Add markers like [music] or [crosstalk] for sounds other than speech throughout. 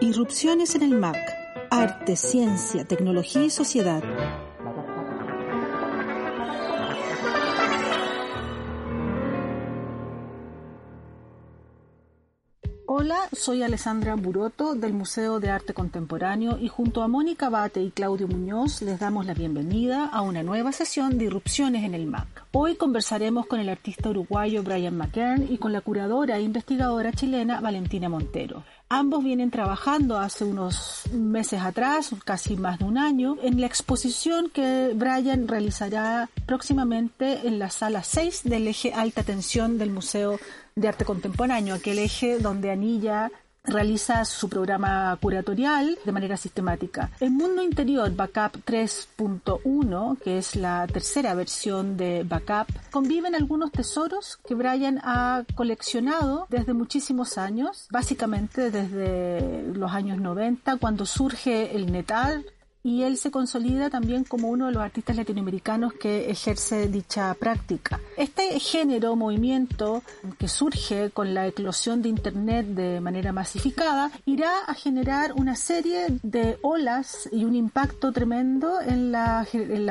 Irrupciones en el MAC. Arte, ciencia, tecnología y sociedad. Hola, soy Alessandra Buroto del Museo de Arte Contemporáneo y junto a Mónica Bate y Claudio Muñoz les damos la bienvenida a una nueva sesión de Irrupciones en el MAC. Hoy conversaremos con el artista uruguayo Brian McKern y con la curadora e investigadora chilena Valentina Montero. Ambos vienen trabajando hace unos meses atrás, casi más de un año, en la exposición que Brian realizará próximamente en la sala 6 del eje alta tensión del Museo de Arte Contemporáneo, aquel eje donde anilla realiza su programa curatorial de manera sistemática. El Mundo Interior Backup 3.1, que es la tercera versión de Backup, conviven algunos tesoros que Brian ha coleccionado desde muchísimos años, básicamente desde los años 90, cuando surge el NetArt, y él se consolida también como uno de los artistas latinoamericanos que ejerce dicha práctica. Este género, movimiento que surge con la eclosión de Internet de manera masificada, irá a generar una serie de olas y un impacto tremendo en la,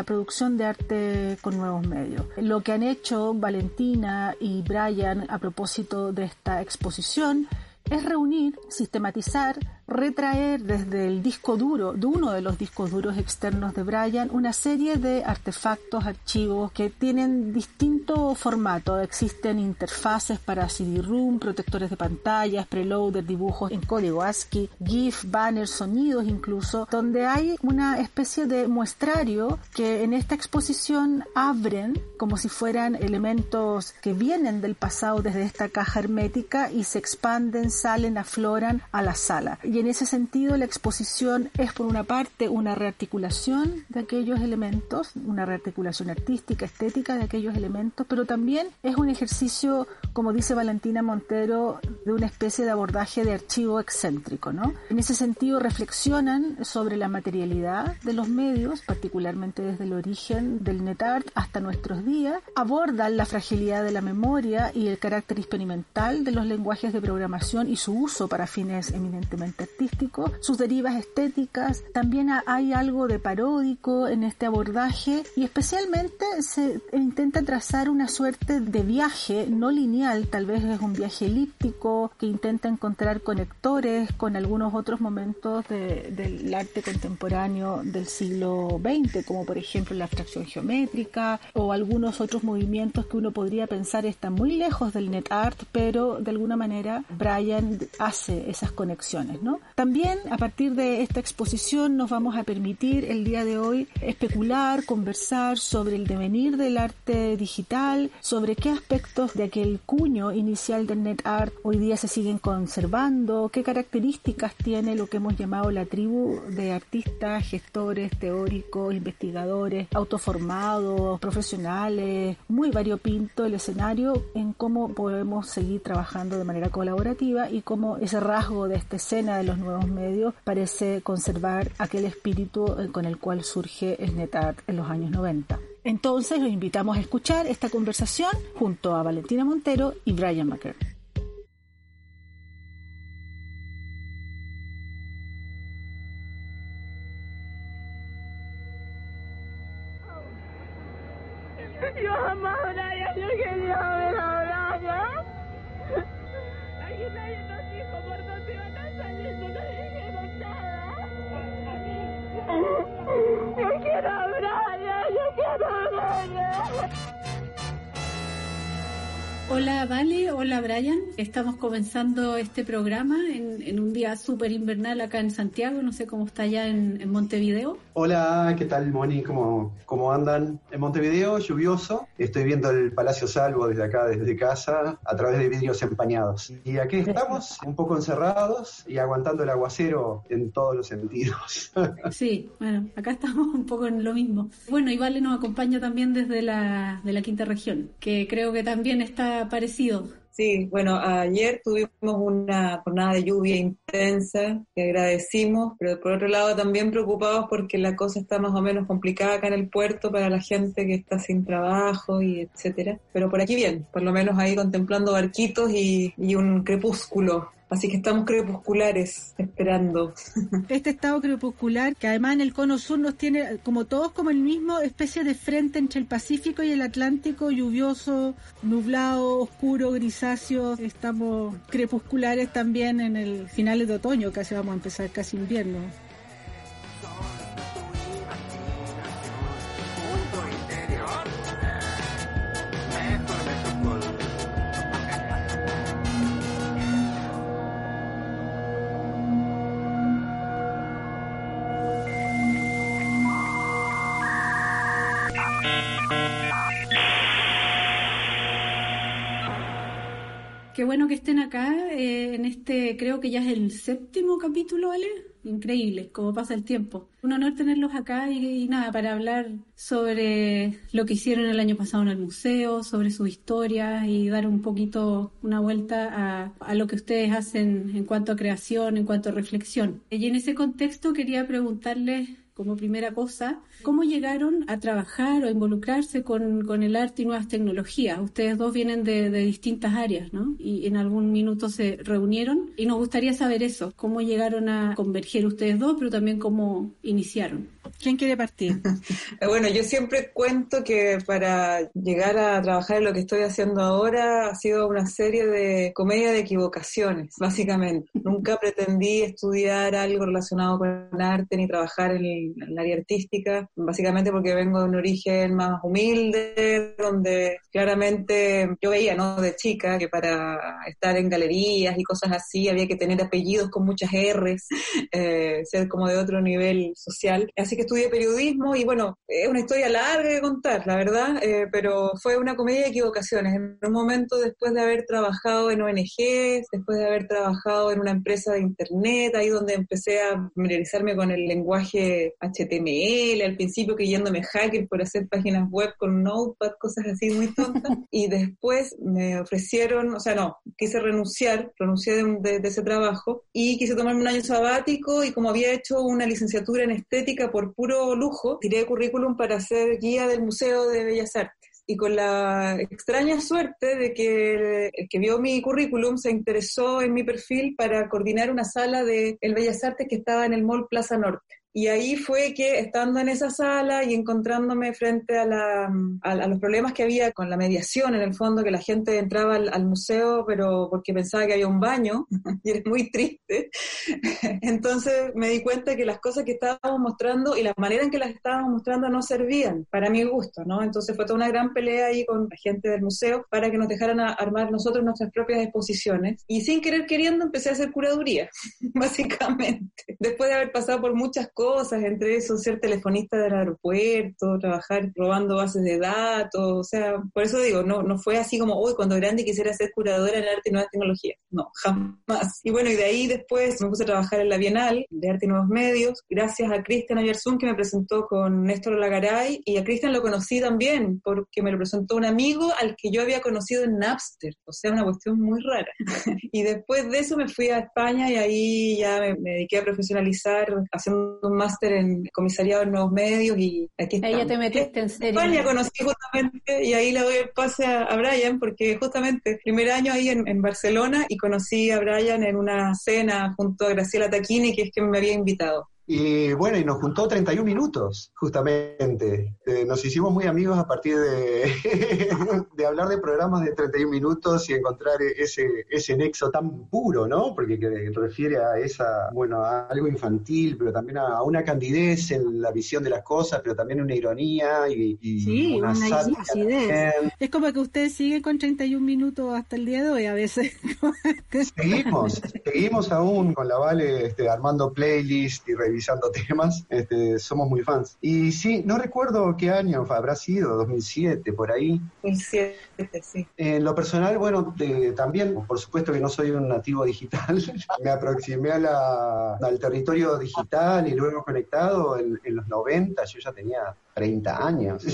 producción de arte con nuevos medios. Lo que han hecho Valentina y Brian a propósito de esta exposición es reunir, sistematizar, retraer desde el disco duro, de uno de los discos duros externos de Brian, una serie de artefactos, archivos que tienen distinto formato. Existen interfaces para CD-ROOM, protectores de pantallas, preloader, dibujos en código ASCII, GIF, banners, sonidos incluso, donde hay una especie de muestrario que en esta exposición abren como si fueran elementos que vienen del pasado desde esta caja hermética y se expanden, salen, afloran a la sala. En ese sentido la exposición es por una parte una rearticulación de aquellos elementos, una rearticulación artística, estética de aquellos elementos, pero también es un ejercicio, como dice Valentina Montero, de una especie de abordaje de archivo excéntrico, ¿no? En ese sentido reflexionan sobre la materialidad de los medios, particularmente desde el origen del NetArt hasta nuestros días, abordan la fragilidad de la memoria y el carácter experimental de los lenguajes de programación y su uso para fines eminentemente artístico, sus derivas estéticas, también hay algo de paródico en este abordaje y especialmente se intenta trazar una suerte de viaje no lineal, tal vez es un viaje elíptico que intenta encontrar conectores con algunos otros momentos del arte contemporáneo del siglo XX, como por ejemplo la abstracción geométrica o algunos otros movimientos que uno podría pensar están muy lejos del net art, pero de alguna manera Brian hace esas conexiones, ¿no? También a partir de esta exposición nos vamos a permitir el día de hoy especular, conversar sobre el devenir del arte digital, sobre qué aspectos de aquel cuño inicial del net art hoy día se siguen conservando, qué características tiene lo que hemos llamado la tribu de artistas, gestores, teóricos, investigadores, autoformados, profesionales, muy variopinto el escenario en cómo podemos seguir trabajando de manera colaborativa y cómo ese rasgo de esta escena de los nuevos medios parece conservar aquel espíritu eh, con el cual surge el NetArt en los años 90. Entonces los invitamos a escuchar esta conversación junto a Valentina Montero y Brian McKern. Yo amo Hola Vale, hola Brian. Estamos comenzando este programa en, en un día súper invernal acá en Santiago, no sé cómo está allá en, en, Montevideo. Hola, ¿qué tal Moni? ¿Cómo, ¿Cómo andan? En Montevideo, lluvioso. Estoy viendo el Palacio Salvo desde acá, desde casa, a través de vidrios empañados. Y aquí estamos, un poco encerrados y aguantando el aguacero en todos los sentidos. [laughs] Sí, bueno, acá estamos un poco en lo mismo. Bueno, y Vale nos acompaña también desde la, de la quinta región, que creo que también está parecido. Sí, bueno, ayer tuvimos una jornada de lluvia intensa que agradecimos, pero por otro lado también preocupados porque la cosa está más o menos complicada acá en el puerto para la gente que está sin trabajo y etcétera. Pero por aquí bien, por lo menos ahí contemplando barquitos y, y un crepúsculo Así que estamos crepusculares esperando. [laughs] Este estado crepuscular, que además en el cono sur nos tiene, como todos, como el mismo especie de frente entre el Pacífico y el Atlántico, lluvioso, nublado, oscuro, grisáceo. Estamos crepusculares también en el finales de otoño, casi vamos a empezar casi invierno. Qué bueno que estén acá eh, en este, creo que ya es el séptimo capítulo, ¿vale? Increíble, cómo pasa el tiempo. Un honor tenerlos acá y, nada, para hablar sobre lo que hicieron el año pasado en el museo, sobre su historia y dar un poquito una vuelta a, a lo que ustedes hacen en cuanto a creación, en cuanto a reflexión. Y en ese contexto quería preguntarles como primera cosa, ¿cómo llegaron a trabajar o a involucrarse con, con el arte y nuevas tecnologías? Ustedes dos vienen de, de, distintas áreas, ¿no? Y en algún minuto se reunieron y nos gustaría saber eso, cómo llegaron a converger ustedes dos, pero también cómo iniciaron. ¿Quién quiere partir? [laughs] bueno, yo siempre cuento que para llegar a trabajar en lo que estoy haciendo ahora ha sido una serie de comedia de equivocaciones, básicamente. Nunca pretendí estudiar algo relacionado con arte ni trabajar en el, en el área artística, básicamente porque vengo de un origen más humilde, donde claramente yo veía, ¿no? De chica, que para estar en galerías y cosas así había que tener apellidos con muchas R's, [laughs] eh, ser como de otro nivel social. Así que estudié periodismo y bueno, es una historia larga de contar, la verdad, eh, pero fue una comedia de equivocaciones. En un momento después de haber trabajado en ONGs, después de haber trabajado en una empresa de internet, ahí donde empecé a familiarizarme con el lenguaje HTML, al principio creyéndome hacker por hacer páginas web con Notepad, cosas así muy tontas, [laughs] y después me ofrecieron, o sea, no, quise renunciar, renuncié de, de, de ese trabajo y quise tomarme un año sabático y como había hecho una licenciatura en estética por puro lujo, tiré currículum para ser guía del Museo de Bellas Artes y con la extraña suerte de que el que vio mi currículum se interesó en mi perfil para coordinar una sala de el Bellas Artes que estaba en el Mall Plaza Norte. Y ahí fue que, estando en esa sala y encontrándome frente a, la, a, a, los problemas que había con la mediación, en el fondo, que la gente entraba al, al museo, pero porque pensaba que había un baño, [laughs] y era muy triste. [laughs] Entonces me di cuenta que las cosas que estábamos mostrando y la manera en que las estábamos mostrando no servían para mi gusto, ¿no? Entonces fue toda una gran pelea ahí con la gente del museo para que nos dejaran armar nosotros nuestras propias exposiciones. Y sin querer queriendo empecé a hacer curaduría, [laughs] básicamente. Después de haber pasado por muchas cosas, cosas, entre eso ser telefonista del aeropuerto, trabajar robando bases de datos, o sea, por eso digo, no, no fue así como, uy, cuando grande quisiera ser curadora en arte y nuevas tecnologías, no, jamás. Y bueno, y de ahí después me puse a trabajar en la Bienal de Arte y Nuevos Medios, gracias a Cristian Ayersun que me presentó con Néstor Lagaray, y a Cristian lo conocí también, porque me lo presentó un amigo al que yo había conocido en Napster, o sea, una cuestión muy rara. [laughs] y después de eso me fui a España y ahí ya me, me dediqué a profesionalizar haciendo un máster en comisariado en nuevos medios y aquí estamos. Ahí ya te metiste en serio. España conocí justamente y ahí le doy el pase a, a Brian porque justamente primer año ahí en, en, Barcelona y conocí a Brian en una cena junto a Graciela Taquini que es que me había invitado. Y bueno, y nos juntó 31 minutos, justamente. Eh, nos hicimos muy amigos a partir de, [laughs] de hablar de programas de 31 minutos y encontrar ese, ese nexo tan puro, ¿no? Porque que refiere a esa, bueno, a algo infantil, pero también a, una candidez en la visión de las cosas, pero también una ironía y, y sí, una, una acidez. Es como que ustedes siguen con 31 minutos hasta el día de hoy a veces. [laughs] seguimos, seguimos aún con la Vale este, armando playlist y revisando revisando [laughs] temas, este, somos muy fans. Y sí, no recuerdo qué año habrá sido, 2007, por ahí. 2007, sí. En lo personal, bueno, de, también, por supuesto que no soy un nativo digital, [laughs] me aproximé a la, al territorio digital y luego conectado en, en, los 90, yo ya tenía 30 años.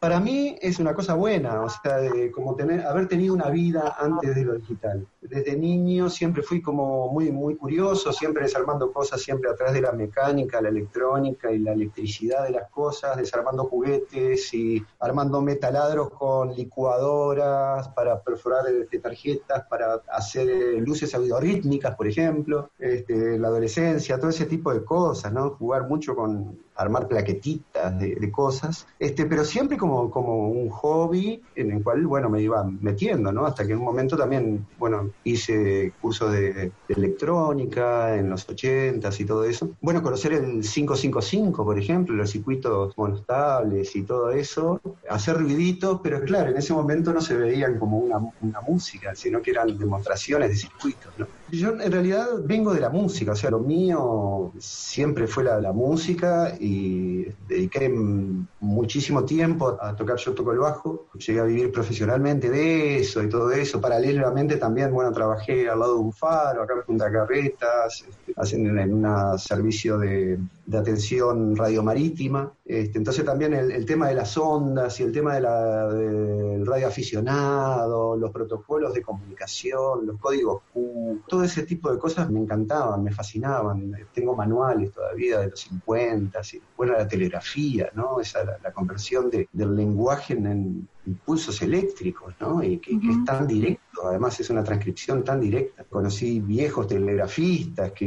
Para mí es una cosa buena, o sea, de como tener, haber tenido una vida antes de lo digital. Desde niño siempre fui como muy, muy curioso, siempre desarmando cosas, siempre atrás de la mecánica, la electrónica y la electricidad de las cosas, desarmando juguetes y armando metaladros con licuadoras para perforar este, tarjetas, para hacer eh, luces audiorítmicas, por ejemplo, este, la adolescencia, todo ese tipo de cosas, ¿no? Jugar mucho con armar plaquetitas de, cosas, este, pero siempre como, como un hobby en el cual, bueno, me iba metiendo, ¿no? Hasta que en un momento también, bueno, hice curso de, electrónica en los 80 y todo eso. Bueno, conocer el 555, por ejemplo, los circuitos monostables y todo eso, hacer ruiditos, pero claro, en ese momento no se veían como una, una música, sino que eran demostraciones de circuitos, ¿no? Yo en realidad vengo de la música, o sea, lo mío siempre fue la, la música y dediqué muchísimo tiempo a tocar, yo toco el bajo, llegué a vivir profesionalmente de eso y todo eso, paralelamente también, bueno, trabajé al lado de un faro, acá en Punta Carretas, este, haciendo en un servicio de, de atención radiomarítima. Este, entonces también el, tema de las ondas y el tema del radio aficionado, los protocolos de comunicación, los códigos Q, todo ese tipo de cosas me encantaban, me fascinaban. Tengo manuales todavía de los 50, y, bueno, la telegrafía, ¿no? Esa, la, conversión de, del lenguaje en, impulsos eléctricos, ¿no? Y que, es tan directo, además es una transcripción tan directa. Conocí viejos telegrafistas que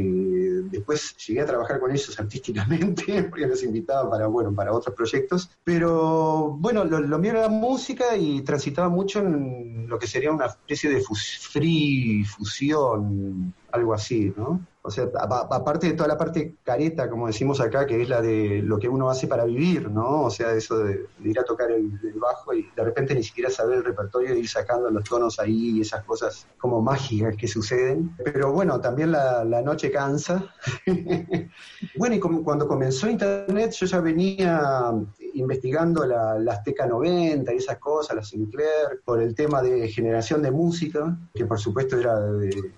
después llegué a trabajar con ellos [laughs] artísticamente, porque los invitaba para, bueno, para otros proyectos, pero bueno, lo, mío era la música y transitaba mucho en lo que sería una especie de free fusión, algo así, ¿no? O sea, aparte de toda la parte careta, como decimos acá, que es la de lo que uno hace para vivir, ¿no? O sea, eso de, ir a tocar el, bajo y de repente ni siquiera saber el repertorio y ir sacando los tonos ahí esas cosas como mágicas que suceden. Pero bueno, también la, noche cansa. [laughs] bueno, y cuando comenzó Internet yo ya venía investigando las TK90 y esas cosas, las Sinclair, por el tema de generación de música, que por supuesto era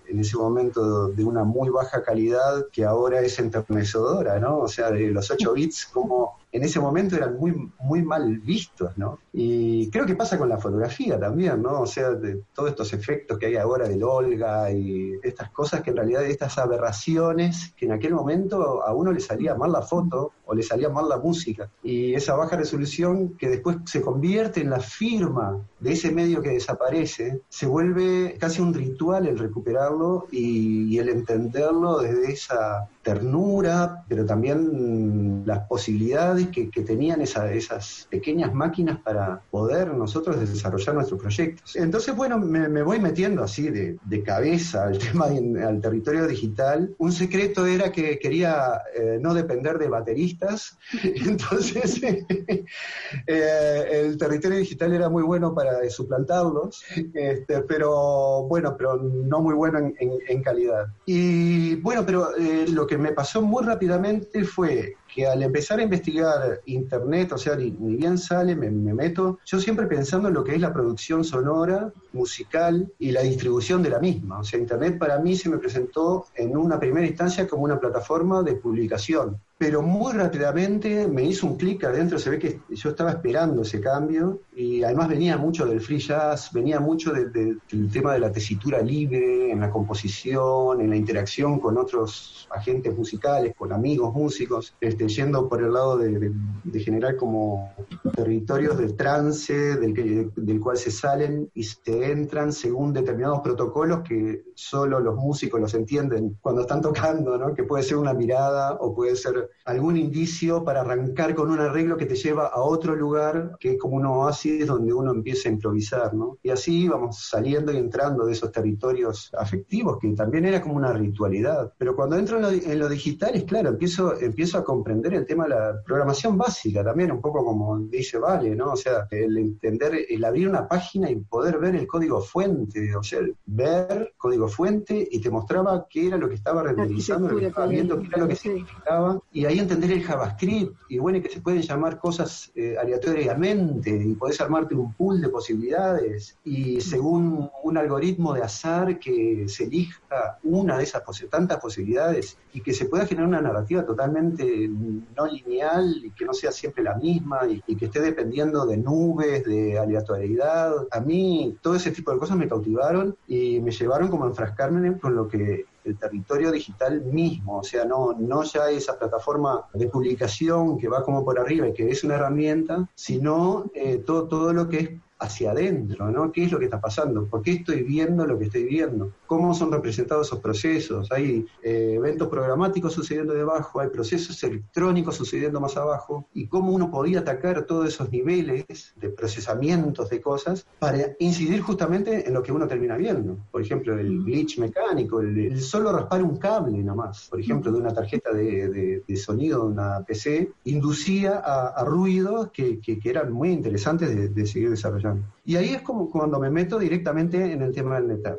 en ese momento de una muy baja calidad que ahora es enternecedora, ¿no? O sea, de los 8 bits, como en ese momento eran muy, muy mal vistos, ¿no? Y creo que pasa con la fotografía también, ¿no? O sea, de todos estos efectos que hay ahora del Olga y estas cosas que en realidad, estas aberraciones que en aquel momento a uno le salía mal la foto o le salía mal la música. Y esa baja resolución que después se convierte en la firma de ese medio que desaparece, se vuelve casi un ritual el recuperarlo y, y el entenderlo desde esa ternura, pero también las posibilidades que, tenían esas pequeñas máquinas para poder nosotros desarrollar nuestros proyectos. Entonces, bueno, me, voy metiendo así de, cabeza al [laughs] tema al territorio digital. Un secreto era que quería eh, no depender de bateristas, [laughs] entonces [laughs] eh, el territorio digital era muy bueno para suplantarlos, este, pero bueno, pero no muy bueno en, calidad. Y bueno, pero eh, lo que me pasó muy rápidamente fue que al empezar a investigar internet, o sea, ni, bien sale, me, meto, yo siempre pensando en lo que es la producción sonora, musical y la distribución de la misma. O sea, internet para mí se me presentó en una primera instancia como una plataforma de publicación pero muy rápidamente me hizo un clic adentro, se ve que yo estaba esperando ese cambio y además venía mucho del free jazz, venía mucho del tema de la tesitura libre en la composición, en la interacción con otros agentes musicales, con amigos músicos, este, yendo por el lado de, generar como territorios del trance del, del cual se salen y se entran según determinados protocolos que solo los músicos los entienden cuando están tocando, ¿no? que puede ser una mirada o puede ser algún indicio para arrancar con un arreglo que te lleva a otro lugar, que es como un oasis donde uno empieza a improvisar, ¿no? Y así vamos saliendo y entrando de esos territorios afectivos, que también era como una ritualidad. Pero cuando entro en lo, en lo digital, es claro, empiezo, empiezo a comprender el tema de la programación básica también, un poco como dice Vale, ¿no? O sea, el entender, el abrir una página y poder ver el código fuente, o sea, ver código fuente y te mostraba qué era lo que estaba renderizando, lo que estaba viendo, qué era lo que significaba y ahí entender el JavaScript, y bueno, que se pueden llamar cosas eh, aleatoriamente, y armarte un pool de posibilidades, y según un algoritmo de azar que se elija una de esas tantas posibilidades, y que se pueda generar una narrativa totalmente no lineal, y que no sea siempre la misma, y, y que esté dependiendo de nubes, de aleatoriedad. A mí todo ese tipo de cosas me cautivaron y me llevaron como a enfrascarme con lo que el territorio digital mismo, o sea, no, no ya esa plataforma de publicación que va como por arriba y que es una herramienta, sino eh, todo, todo lo que es hacia adentro, ¿no? ¿Qué es lo que está pasando? ¿Por qué estoy viendo lo que estoy viendo? ¿Cómo son representados esos procesos? Hay eh, eventos programáticos sucediendo debajo, hay procesos electrónicos sucediendo más abajo, y cómo uno podía atacar todos esos niveles de procesamientos de cosas para incidir justamente en lo que uno termina viendo. Por ejemplo, el glitch mecánico, el, solo raspar un cable nomás, por ejemplo, de una tarjeta de, sonido de una PC, inducía a, ruidos que, eran muy interesantes de, de seguir desarrollando. Y ahí es como cuando me meto directamente en el tema del netar.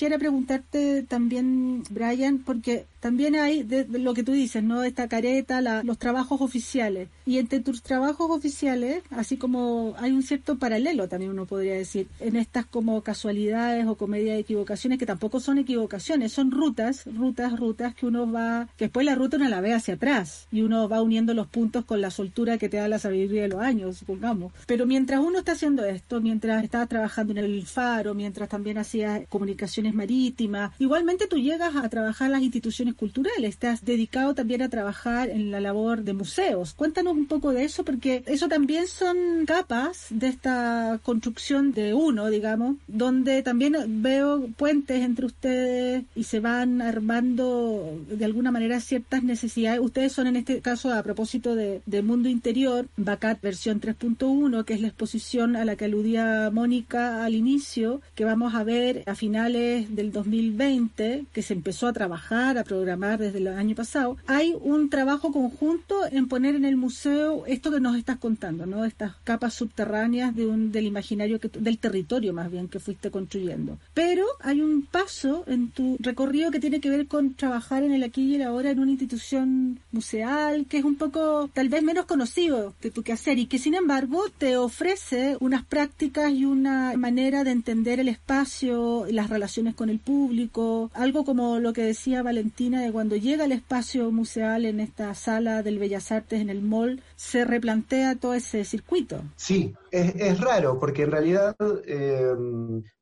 Quisiera preguntarte también, Brian, porque también hay de, lo que tú dices, ¿no? Esta careta, los trabajos oficiales. Y entre tus trabajos oficiales, así como hay un cierto paralelo, también uno podría decir, en estas como casualidades o comedia de equivocaciones, que tampoco son equivocaciones, son rutas, rutas, rutas que uno va, que después la ruta uno la ve hacia atrás y uno va uniendo los puntos con la soltura que te da la sabiduría de los años, supongamos. Pero mientras uno está haciendo esto, mientras estaba trabajando en el faro, mientras también hacía comunicaciones marítimas, igualmente tú llegas a trabajar las instituciones culturales, has dedicado también a trabajar en la labor de museos. Cuéntanos un poco de eso, porque eso también son capas de esta construcción de uno, digamos, donde también veo puentes entre ustedes y se van armando de alguna manera ciertas necesidades. Ustedes son en este caso, a propósito de, Mundo Interior, BACAT versión 3.1, que es la exposición a la que aludía Mónica al inicio, que vamos a ver a finales del 2020, que se empezó a trabajar, a programar desde el año pasado, hay un trabajo conjunto en poner en el museo esto que nos estás contando, ¿no? Estas capas subterráneas de un, del imaginario, que, del territorio más bien que fuiste construyendo. Pero hay un paso en tu recorrido que tiene que ver con trabajar en el aquí y el ahora en una institución museal, que es un poco tal vez menos conocido de tu quehacer y que sin embargo te ofrece unas prácticas y una manera de entender el espacio, las relaciones con el público, algo como lo que decía Valentín de cuando llega al espacio museal en esta sala del Bellas Artes en el mall, se replantea todo ese circuito. Sí, es, raro, porque en realidad eh,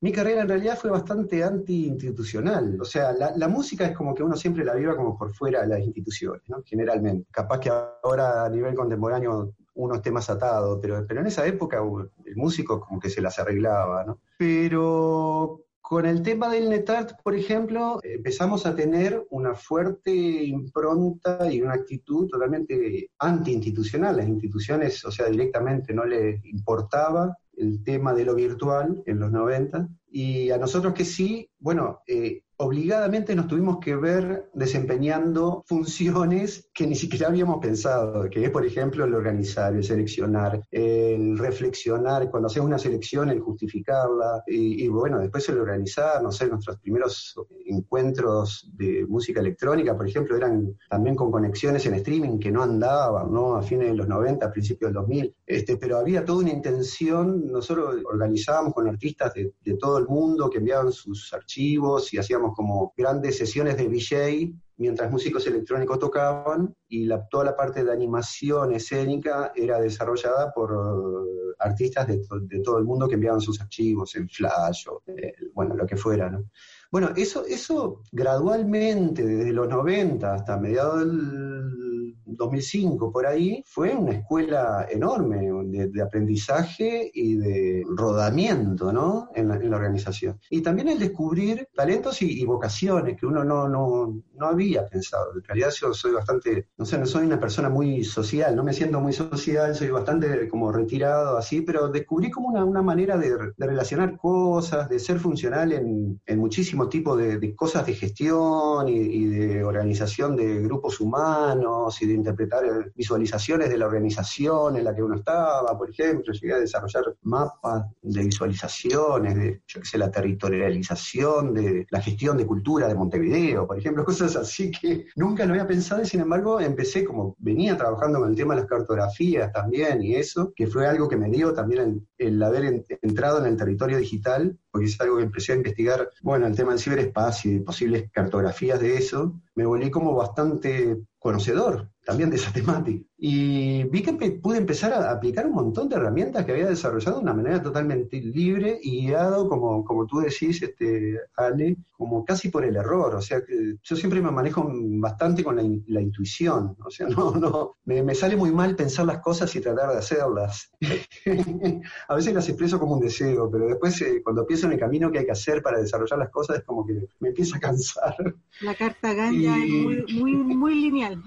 mi carrera en realidad fue bastante anti-institucional. O sea, la, música es como que uno siempre la viva como por fuera de las instituciones. Generalmente. Capaz que ahora a nivel contemporáneo uno esté más atado, pero, pero en esa época el músico como que se las arreglaba, ¿no? Pero con el tema del NetArt, por ejemplo, empezamos a tener una fuerte impronta y una actitud totalmente anti-institucional. Las instituciones, o sea, directamente no les importaba el tema de lo virtual en los 90. Y a nosotros que sí, bueno, eh, obligadamente nos tuvimos que ver desempeñando funciones que ni siquiera habíamos pensado, que es, por ejemplo, el organizar, el seleccionar, el reflexionar, cuando hacemos una selección, el justificarla, y, bueno, después el organizar, no sé, nuestros primeros encuentros de música electrónica, por ejemplo, eran también con conexiones en streaming que no andaban, ¿no? A fines de los 90, a principios del 2000, este, pero había toda una intención, nosotros organizábamos con artistas de, de todo el mundo que enviaban sus archivos y hacíamos como grandes sesiones de VJ mientras músicos electrónicos tocaban y la, toda la parte de animación escénica era desarrollada por uh, artistas de, todo el mundo que enviaban sus archivos en Flash o eh, bueno, lo que fuera. ¿no? Bueno, eso, eso gradualmente, desde los 90 hasta mediados del 2005, por ahí, fue una escuela enorme de, aprendizaje y de rodamiento ¿no? en, la, organización. Y también el descubrir talentos y, vocaciones que uno no, no, no, había pensado. En realidad yo soy bastante, no sé, no soy una persona muy social, no me siento muy social, soy bastante como retirado así, pero descubrí como una, una manera de, relacionar cosas, de ser funcional en, en muchísimos tipo de, cosas de gestión y, de organización de grupos humanos y de interpretar visualizaciones de la organización en la que uno estaba, por ejemplo, llegué a desarrollar mapas de visualizaciones, de, yo la territorialización, de la gestión de cultura de Montevideo, por ejemplo, [laughs] cosas así que nunca lo había pensado y sin embargo empecé como venía trabajando con el tema de las cartografías también y eso, que fue algo que me dio también el, haber entrado en el territorio digital porque es algo que empecé a investigar, bueno, el tema del ciberespacio y posibles cartografías de eso, me volví como bastante conocedor también de esa [laughs] temática. Y vi que pude empezar a aplicar un montón de herramientas que había desarrollado de una manera totalmente libre y guiado, como, como tú decís, este, Ale, como casi por el error. O sea, que yo siempre me manejo bastante con la, intuición. O sea, [laughs] no, no, me, sale muy mal pensar las cosas y tratar de hacerlas. [laughs] a veces las expreso como un deseo, pero después eh, cuando pienso en el camino que hay que hacer para desarrollar las cosas es como que me empieza a cansar. La carta ganja es muy, muy, muy lineal.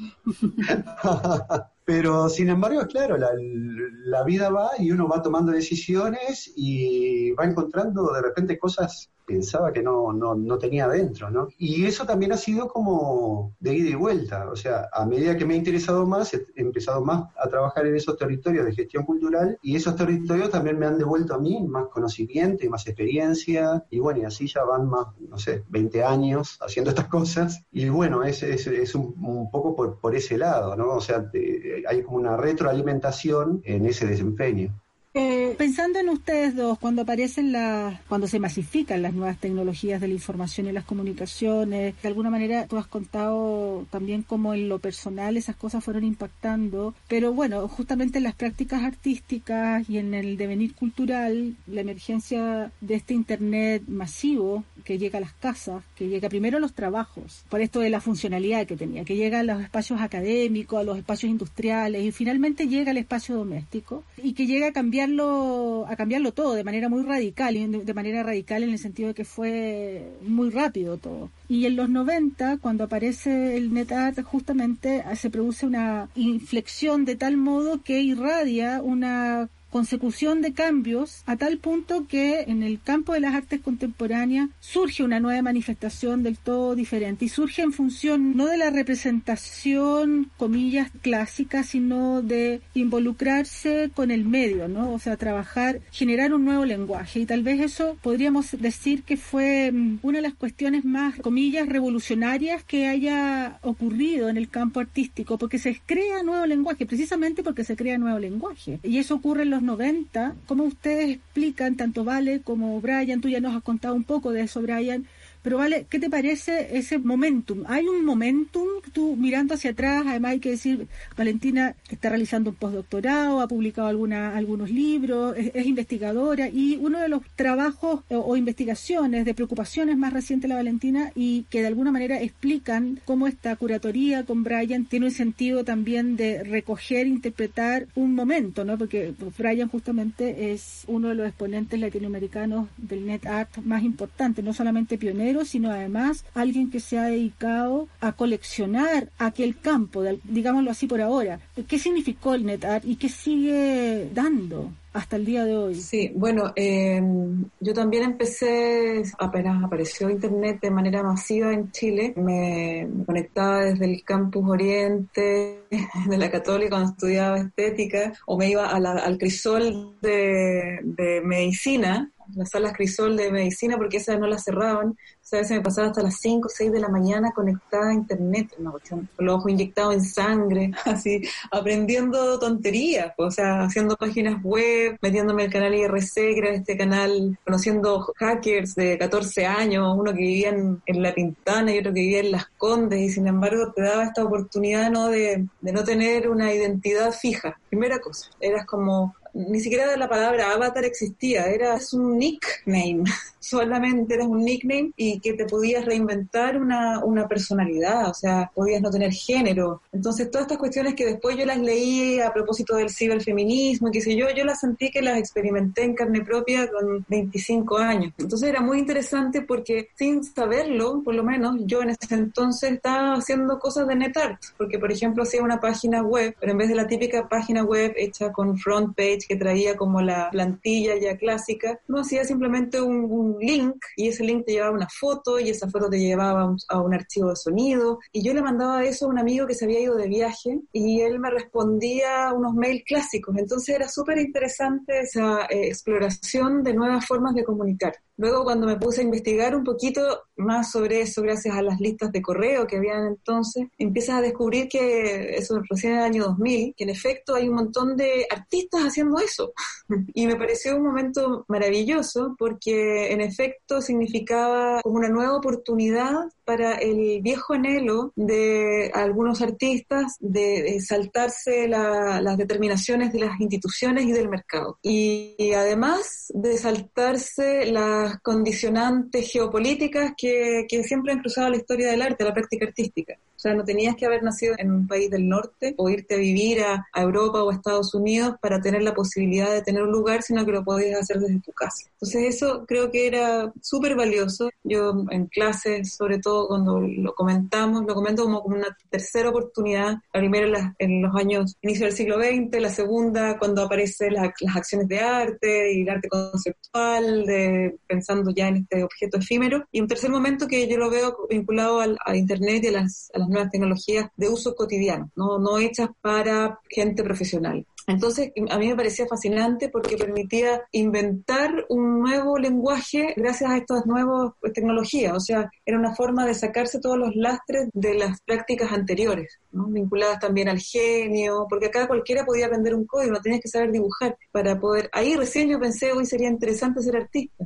[laughs] Pero sin embargo, claro, la, la, vida va y uno va tomando decisiones y va encontrando de repente cosas pensaba que no, no, no tenía dentro, ¿no? Y eso también ha sido como de ida y vuelta, o sea, a medida que me he interesado más, he empezado más a trabajar en esos territorios de gestión cultural y esos territorios también me han devuelto a mí más conocimiento y más experiencia y bueno, y así ya van más, no sé, 20 años haciendo estas cosas y bueno, es, es, es un, un, poco por, por ese lado, ¿no? O sea, hay como una retroalimentación en ese desempeño. Eh, pensando en ustedes dos, cuando aparecen las, cuando se masifican las nuevas tecnologías de la información y las comunicaciones, de alguna manera tú has contado también cómo en lo personal esas cosas fueron impactando, pero bueno, justamente en las prácticas artísticas y en el devenir cultural, la emergencia de este Internet masivo que llega a las casas, que llega primero a los trabajos, por esto de la funcionalidad que tenía, que llega a los espacios académicos, a los espacios industriales y finalmente llega al espacio doméstico y que llega a cambiar a cambiarlo todo de manera muy radical, y de, manera radical en el sentido de que fue muy rápido todo. Y en los 90, cuando aparece el NetArt, justamente se produce una inflexión de tal modo que irradia una consecución de cambios a tal punto que en el campo de las artes contemporáneas surge una nueva manifestación del todo diferente y surge en función no de la representación, comillas, clásica, sino de involucrarse con el medio, ¿no? O sea, trabajar, generar un nuevo lenguaje y tal vez eso podríamos decir que fue mm, una de las cuestiones más, comillas, revolucionarias que haya ocurrido en el campo artístico, porque se crea nuevo lenguaje, precisamente porque se crea nuevo lenguaje. Y eso ocurre en los 90, ¿cómo ustedes explican, tanto Vale como Brian, tú ya nos has contado un poco de eso, Brian, Pero vale, ¿qué te parece ese momentum? ¿Hay un momentum? Tú mirando hacia atrás, además hay que decir, Valentina está realizando un postdoctorado, ha publicado alguna, algunos libros, es, investigadora y uno de los trabajos o, o, investigaciones de preocupaciones más recientes de la Valentina y que de alguna manera explican cómo esta curatoría con Brian tiene un sentido también de recoger, interpretar un momento, ¿no? Porque Brian justamente es uno de los exponentes latinoamericanos del net art más importante, no solamente pionero, sino además alguien que se ha dedicado a coleccionar aquel campo, digámoslo así por ahora. ¿Qué significó el net art y qué sigue dando? hasta el día de hoy. Sí, bueno, eh, yo también empecé, apenas apareció Internet de manera masiva en Chile, me conectaba desde el campus Oriente [laughs] de la Católica cuando estudiaba estética, o me iba al crisol de medicina, las salas crisol de medicina, porque esas no las cerraban, a veces me pasaba hasta las 5 o 6 de la mañana conectada a internet, una cuestión, con los ojos inyectados en sangre, [laughs] así, aprendiendo tonterías, o sea, haciendo páginas web, metiéndome en el canal IRC, que era este canal, conociendo hackers de 14 años, uno que vivía en, La Pintana y otro que vivía en Las Condes, y sin embargo te daba esta oportunidad ¿no? de, de no tener una identidad fija. Primera cosa, eras como ni siquiera la palabra avatar existía, era un nickname, solamente eras un nickname y que te podías reinventar una, una personalidad, o sea, podías no tener género. Entonces, todas estas cuestiones que después yo las leí a propósito del ciberfeminismo y qué sé yo, yo las sentí que las experimenté en carne propia con 25 años. Entonces era muy interesante porque sin saberlo, por lo menos, yo en ese entonces estaba haciendo cosas de NetArt, porque por ejemplo hacía una página web, pero en vez de la típica página web hecha con front page que traía como la plantilla ya clásica, no hacía simplemente un link y ese link te llevaba una foto y esa foto te llevaba a un archivo de sonido y yo le mandaba eso a un amigo que se había ido de viaje y él me respondía unos mails clásicos. Entonces era súper interesante esa eh, exploración de nuevas formas de comunicar. Luego cuando me puse a investigar un poquito más sobre eso, gracias a las listas de correo que habían entonces, empiezas a descubrir que eso recién en el año 2000, que en efecto hay un montón de artistas haciendo eso. [laughs] y me pareció un momento maravilloso porque en efecto significaba como una nueva oportunidad para el viejo anhelo de algunos artistas de, saltarse las determinaciones de las instituciones y del mercado. Y, además de saltarse las condicionantes geopolíticas que, que siempre han cruzado la historia del arte, la práctica artística. O sea, no tenías que haber nacido en un país del norte o irte a vivir a, Europa o a Estados Unidos para tener la posibilidad de tener un lugar, sino que lo podías hacer desde tu casa. Entonces eso creo que era súper valioso. Yo en clases, sobre todo cuando lo comentamos, lo comento como, como una tercera oportunidad. La primera en, los años, inicio del siglo XX, la segunda cuando aparecen las acciones de arte y el arte conceptual, de, pensando ya en este objeto efímero. Y un tercer momento que yo lo veo vinculado al, a Internet y a las, a las nuevas tecnologías de uso cotidiano, no, no hechas para gente profesional. Entonces, a mí me parecía fascinante porque permitía inventar un nuevo lenguaje gracias a estas nuevas tecnologías. O sea, era una forma de sacarse todos los lastres de las prácticas anteriores, vinculadas también al genio, porque acá cualquiera podía aprender un código, no tenías que saber dibujar para poder. Ahí recién yo pensé, hoy sería interesante ser artista.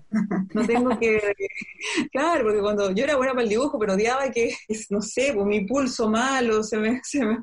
no tengo que. [laughs] claro, porque cuando yo era buena para el dibujo, pero odiaba que, [laughs] no sé, pues, mi pulso malo, se me, [laughs] se me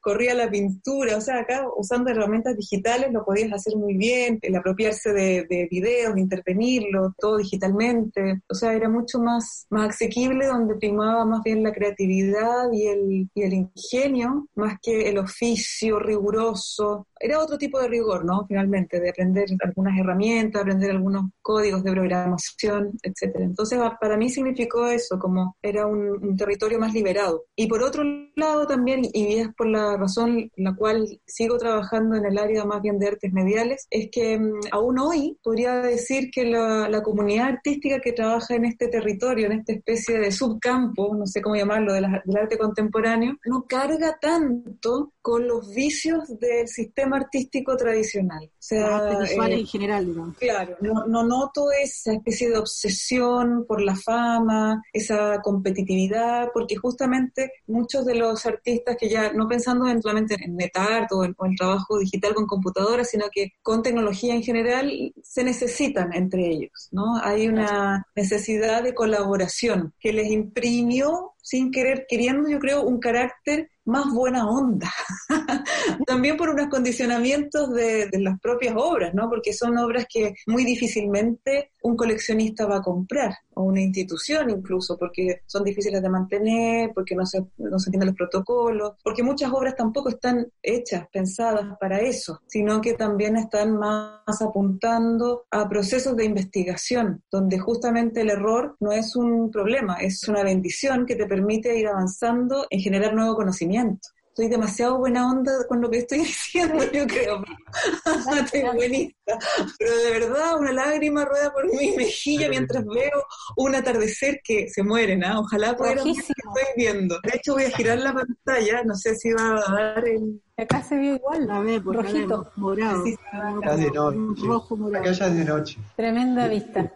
corría la pintura. O sea, acá usando herramientas digitales lo podías hacer muy bien, el apropiarse de, de videos, intervenirlo, todo digitalmente. O sea, era mucho más, más asequible donde primaba más bien la creatividad y el, y el ingenio, más que el oficio riguroso era otro tipo de rigor, ¿no? Finalmente, de aprender algunas herramientas, aprender algunos códigos de programación, etcétera. Entonces, para mí significó eso, como era un, territorio más liberado. Y por otro lado también, y es por la razón la cual sigo trabajando en el área más bien de artes mediales, es que mm, aún hoy podría decir que la, comunidad artística que trabaja en este territorio, en esta especie de subcampo, no sé cómo llamarlo, del arte contemporáneo, no carga tanto con los vicios del sistema sistema artístico tradicional. O sea, visuales en general, digamos. Claro, no, no noto esa especie de obsesión por la fama, esa competitividad, porque justamente muchos de los artistas que ya, no pensando en, solamente en NetArt o en, o en trabajo digital con computadoras, sino que con tecnología en general, se necesitan entre ellos, ¿no? Hay una necesidad de colaboración que les imprimió sin querer, queriendo, yo creo, un carácter más buena onda. [laughs] También por unos condicionamientos de, de, las propias obras, ¿no? Porque son obras que muy difícilmente un coleccionista va a comprar, o una institución incluso, porque son difíciles de mantener, porque no se, no se entienden los protocolos, porque muchas obras tampoco están hechas, pensadas para eso, sino que también están más apuntando a procesos de investigación, donde justamente el error no es un problema, es una bendición que te permite ir avanzando en generar nuevo conocimiento estoy demasiado buena onda con lo que estoy [laughs] diciendo, yo creo. [laughs] [laughs] estoy buenista. Pero de verdad, una lágrima rueda por mi mejilla mientras veo un atardecer que se muere, ¿no? Ojalá pudiera ver lo que estoy viendo. De hecho, voy a girar la pantalla, no sé si va a dar el... Acá se ve igual, la ve, rojito, morado. Sí, acá de noche. Rojo, morado. Acá ya es de noche. Tremenda vista.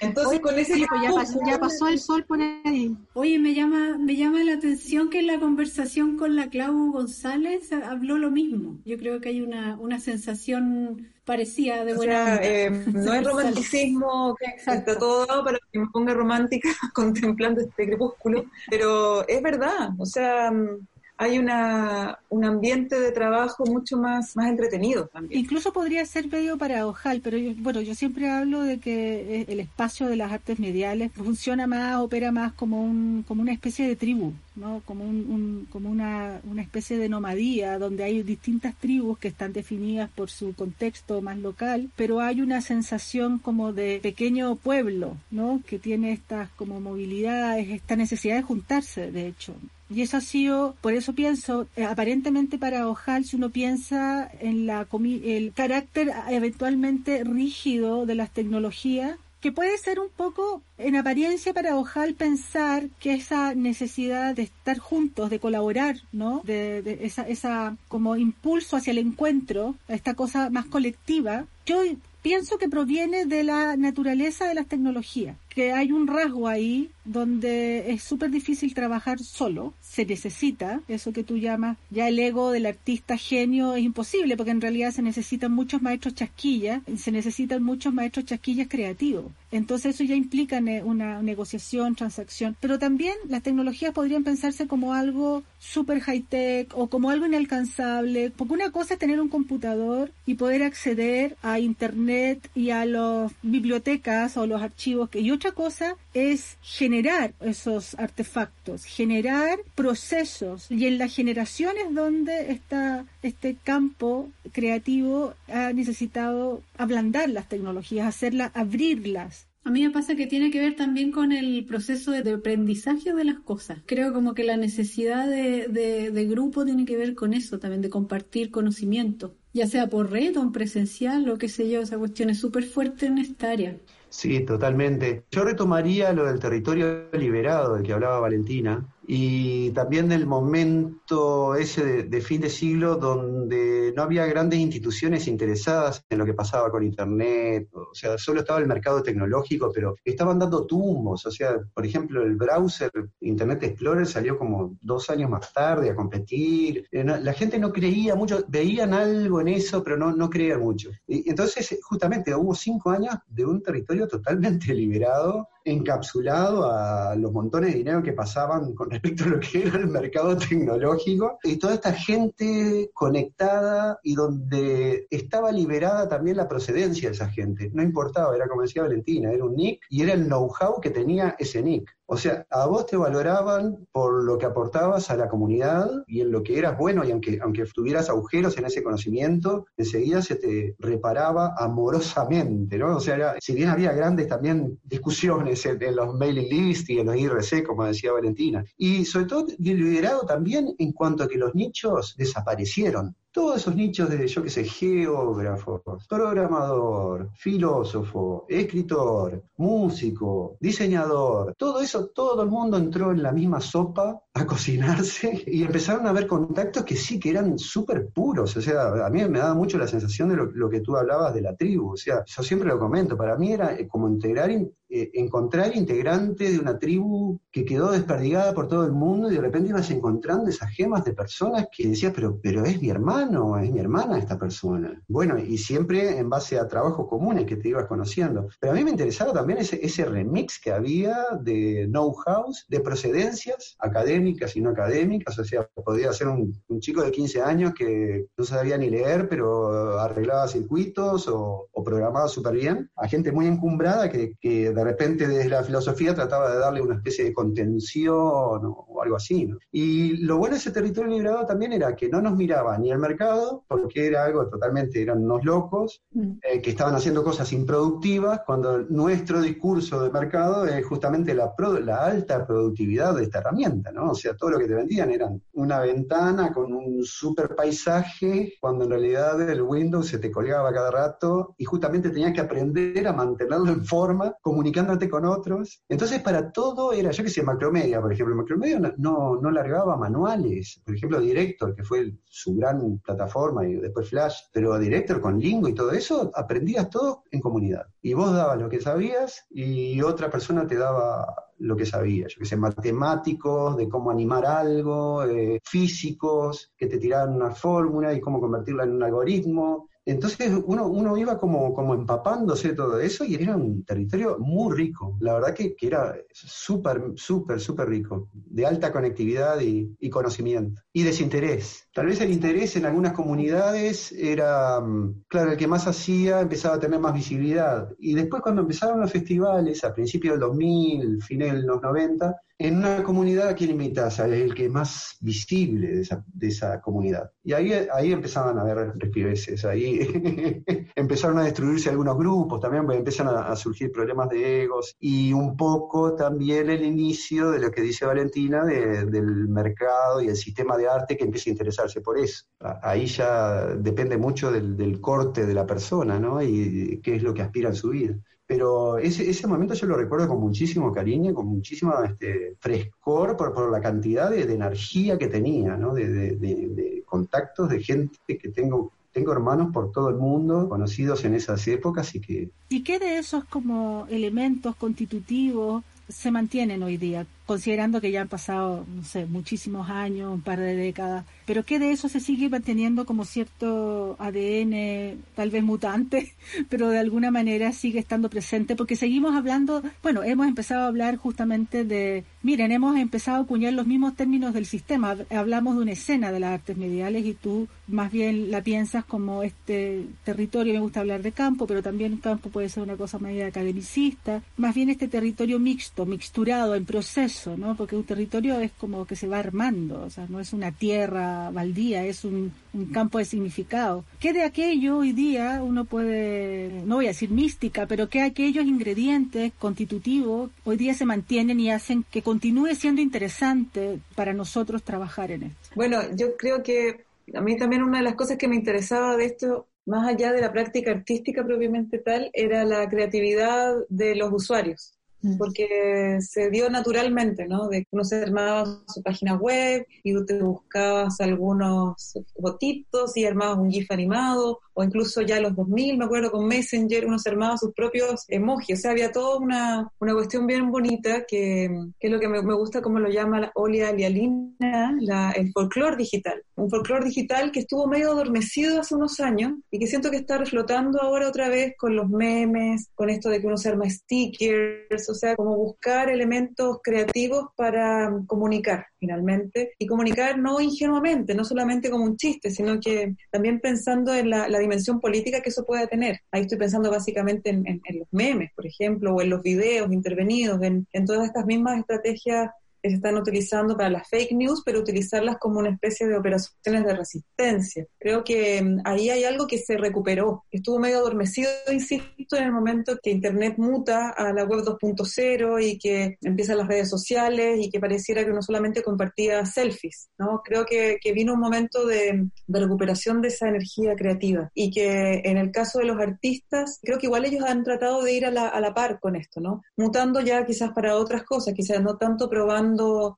Entonces Oye, con ese Sí, pues ya, pasó, ya pasó el sol por ahí. Oye, me llama, me llama la atención que en la conversación con la Clau González habló lo mismo. Yo creo que hay una, una sensación parecida de O buena sea, onda. eh, no es [laughs] romanticismo que Exacto. está todo para que me ponga romántica [laughs] contemplando este crepúsculo, pero es verdad, o sea, mm, hay una, un ambiente de trabajo mucho más, más entretenido también. Incluso podría ser medio paradojal, pero bueno, yo siempre hablo de que eh, el espacio de las artes mediales funciona más, opera más como un como una especie de tribu, ¿no? Como un, un- como una, una especie de nomadía donde hay distintas tribus que están definidas por su contexto más local, pero hay una sensación como de pequeño pueblo, ¿no? Que tiene estas como movilidades, esta necesidad de juntarse, de hecho. Y eso ha sido, por eso pienso, eh, aparentemente paradojal si uno piensa en la el carácter eventualmente rígido de las tecnologías, que puede ser un poco en apariencia paradojal pensar que esa necesidad de estar juntos, de colaborar, ¿no? De, de esa, esa como impulso hacia el encuentro, esta cosa más colectiva, yo pienso que proviene de la naturaleza de las tecnologías, que hay un rasgo ahí donde es súper difícil trabajar solo, se necesita, eso que tú llamas, ya el ego del artista genio es imposible, porque en realidad se necesitan muchos maestros chasquillas, se necesitan muchos maestros chasquillas creativos. Entonces eso ya implica una negociación, transacción, pero también las tecnologías podrían pensarse como algo súper high-tech o como algo inalcanzable, porque una cosa es tener un computador y poder acceder a Internet y a las bibliotecas o los archivos, y otra cosa es generar esos artefactos, generar procesos, y en la generación es donde está este campo creativo ha necesitado ablandar las tecnologías, hacerlas, abrirlas. A mí me pasa que tiene que ver también con el proceso de, aprendizaje de las cosas. Creo como que la necesidad de grupo tiene que ver con eso también, de compartir conocimiento, ya sea por red o en presencial o qué sé yo, esa cuestión es súper fuerte en esta área. Sí, totalmente. Yo retomaría lo del territorio liberado del que hablaba Valentina y también del momento ese de, fin de siglo donde no había grandes instituciones interesadas en lo que pasaba con Internet, o sea, solo estaba el mercado tecnológico, pero estaban dando tumbos, o sea, por ejemplo, el browser Internet Explorer salió como dos años más tarde a competir, Eh, la gente no creía mucho, veían algo en eso, pero no, no creían mucho. Y entonces, justamente, hubo cinco años de un territorio totalmente [laughs] liberado, encapsulado a los montones de dinero que pasaban con respecto a lo que era el mercado tecnológico, y toda esta gente conectada y donde estaba liberada también la procedencia de esa gente. No importaba, era como decía Valentina, era un nick y era el know-how que tenía ese nick. O sea, a vos te valoraban por lo que aportabas a la comunidad y en lo que eras bueno, y aunque, aunque tuvieras agujeros en ese conocimiento, enseguida se te reparaba amorosamente, ¿no? O sea, era- si bien había grandes también discusiones en, los mailing lists y en los IRC, como decía Valentina, y sobre todo liderado también en cuanto a que los nichos desaparecieron. Todos esos nichos de, yo qué sé, geógrafo, programador, filósofo, escritor, músico, diseñador, todo eso, todo el mundo entró en la misma sopa a cocinarse [laughs] y empezaron a ver contactos que sí, que eran súper puros. O sea, a mí me daba mucho la sensación de lo, que tú hablabas de la tribu. O sea, yo siempre lo comento, para mí era como integrar, eh, encontrar integrante de una tribu que quedó desperdigada por todo el mundo y de repente ibas encontrando esas gemas de personas que decías, pero, pero es mi hermano, es mi hermana esta persona. Bueno, y siempre en base a trabajos comunes que te ibas conociendo. Pero a mí me interesaba también ese, ese remix que había de know-hows, de procedencias académicas y no académicas. O sea, podía ser un, chico de 15 años que no sabía ni leer, pero arreglaba circuitos o, programaba súper bien, a gente muy encumbrada que, que de repente desde la filosofía trataba de darle una especie de contención o, algo así. Y lo bueno de ese territorio liberado también era que no nos miraba ni el mercado, porque era algo totalmente, eran unos locos mm. eh, que estaban haciendo cosas improductivas, cuando nuestro discurso de mercado es justamente la, la alta productividad de esta herramienta, ¿no? O sea, todo lo que te vendían eran una ventana con un super paisaje, cuando en realidad el Windows se te colgaba cada rato y justamente tenías que aprender a mantenerlo en forma, comunicándote con otros. Entonces, para todo era, yo que sé, Macromedia, por ejemplo, Macromedia no, no, largaba manuales. Por ejemplo, Director, que fue su gran plataforma y después Flash, pero Director con Lingo y todo eso, aprendías todo en comunidad. Y vos dabas lo que sabías y otra persona te daba lo que sabía, yo que sé, matemáticos, de cómo animar algo, eh, físicos, que te tiraban una fórmula y cómo convertirla en un algoritmo, entonces uno, iba como, como empapándose de todo eso y era un territorio muy rico. La verdad que, era súper, súper, súper rico, de alta conectividad y, conocimiento. Y desinterés. Tal vez el interés en algunas comunidades era, mm, claro, el que más hacía empezaba a tener más visibilidad. Y después cuando empezaron los festivales, a principios del 2000, fines de los 90, en una comunidad, ¿a quién invitas? El que más visible de esa, de esa comunidad. Y ahí, ahí empezaban a haber respireces, ahí [laughs] empezaron a destruirse algunos grupos también, empiezan a, surgir problemas de egos y un poco también el inicio de lo que dice Valentina del mercado y el sistema de arte que empieza a interesarse por eso. Ahí ya depende mucho del, corte de la persona, ¿no? Y qué es lo que aspira en su vida pero ese, momento yo lo recuerdo con muchísimo cariño, con muchísimo este, frescor por, por la cantidad de, energía que tenía, ¿no? De, de, contactos, de gente que tengo tengo hermanos por todo el mundo, conocidos en esas épocas y que... ¿Y qué de esos como elementos constitutivos se mantienen hoy día? Considerando que ya han pasado, no sé, muchísimos años, un par de décadas, pero que de eso se sigue manteniendo como cierto ADN, tal vez mutante, [laughs] pero de alguna manera sigue estando presente, porque seguimos hablando, bueno, hemos empezado a hablar justamente de, miren, hemos empezado a acuñar los mismos términos del sistema, hablamos de una escena de las artes mediales y tú más bien la piensas como este territorio, me gusta hablar de campo, pero también campo puede ser una cosa media academicista, más bien este territorio mixto, mixturado en proceso, ¿no? Porque un territorio es como que se va armando, o sea, no es una tierra baldía, es un, campo de significado. ¿Qué de aquello hoy día uno puede, no voy a decir mística, pero que aquellos ingredientes constitutivos hoy día se mantienen y hacen que continúe siendo interesante para nosotros trabajar en esto? Bueno, yo creo que a mí también una de las cosas que me interesaba de esto más allá de la práctica artística propiamente tal, era la creatividad de los usuarios. Mm. porque se dio naturalmente, ¿no? De que uno se armaba su página web y tú te buscabas algunos fotitos y armabas un GIF animado, o incluso ya los 2000, me acuerdo, con Messenger, uno se armaba sus propios emojis, o sea, había toda una, una cuestión bien bonita que, que es lo que me, gusta, como lo llama la Olia Lialina, la, el folclore digital. Un folclore digital que estuvo medio adormecido hace unos años y que siento que está reflotando ahora otra vez con los memes, con esto de que uno se arma stickers, o sea, como buscar elementos creativos para comunicar finalmente, y comunicar no ingenuamente, no solamente como un chiste, sino que también pensando en la, dimensión política que eso puede tener. Ahí estoy pensando básicamente en, los memes, por ejemplo, o en los videos intervenidos, en, todas estas mismas estrategias se están utilizando para las fake news, pero utilizarlas como una especie de operaciones de resistencia. Creo que mm, ahí hay algo que se recuperó. Estuvo medio adormecido, insisto, en el momento que Internet muta a la web 2.0 y que empiezan las redes sociales y que pareciera que uno solamente compartía selfies. ¿no? Creo que, vino un momento de, recuperación de esa energía creativa y que en el caso de los artistas, creo que igual ellos han tratado de ir a la, a la par con esto, ¿no? mutando ya quizás para otras cosas, quizás no tanto probando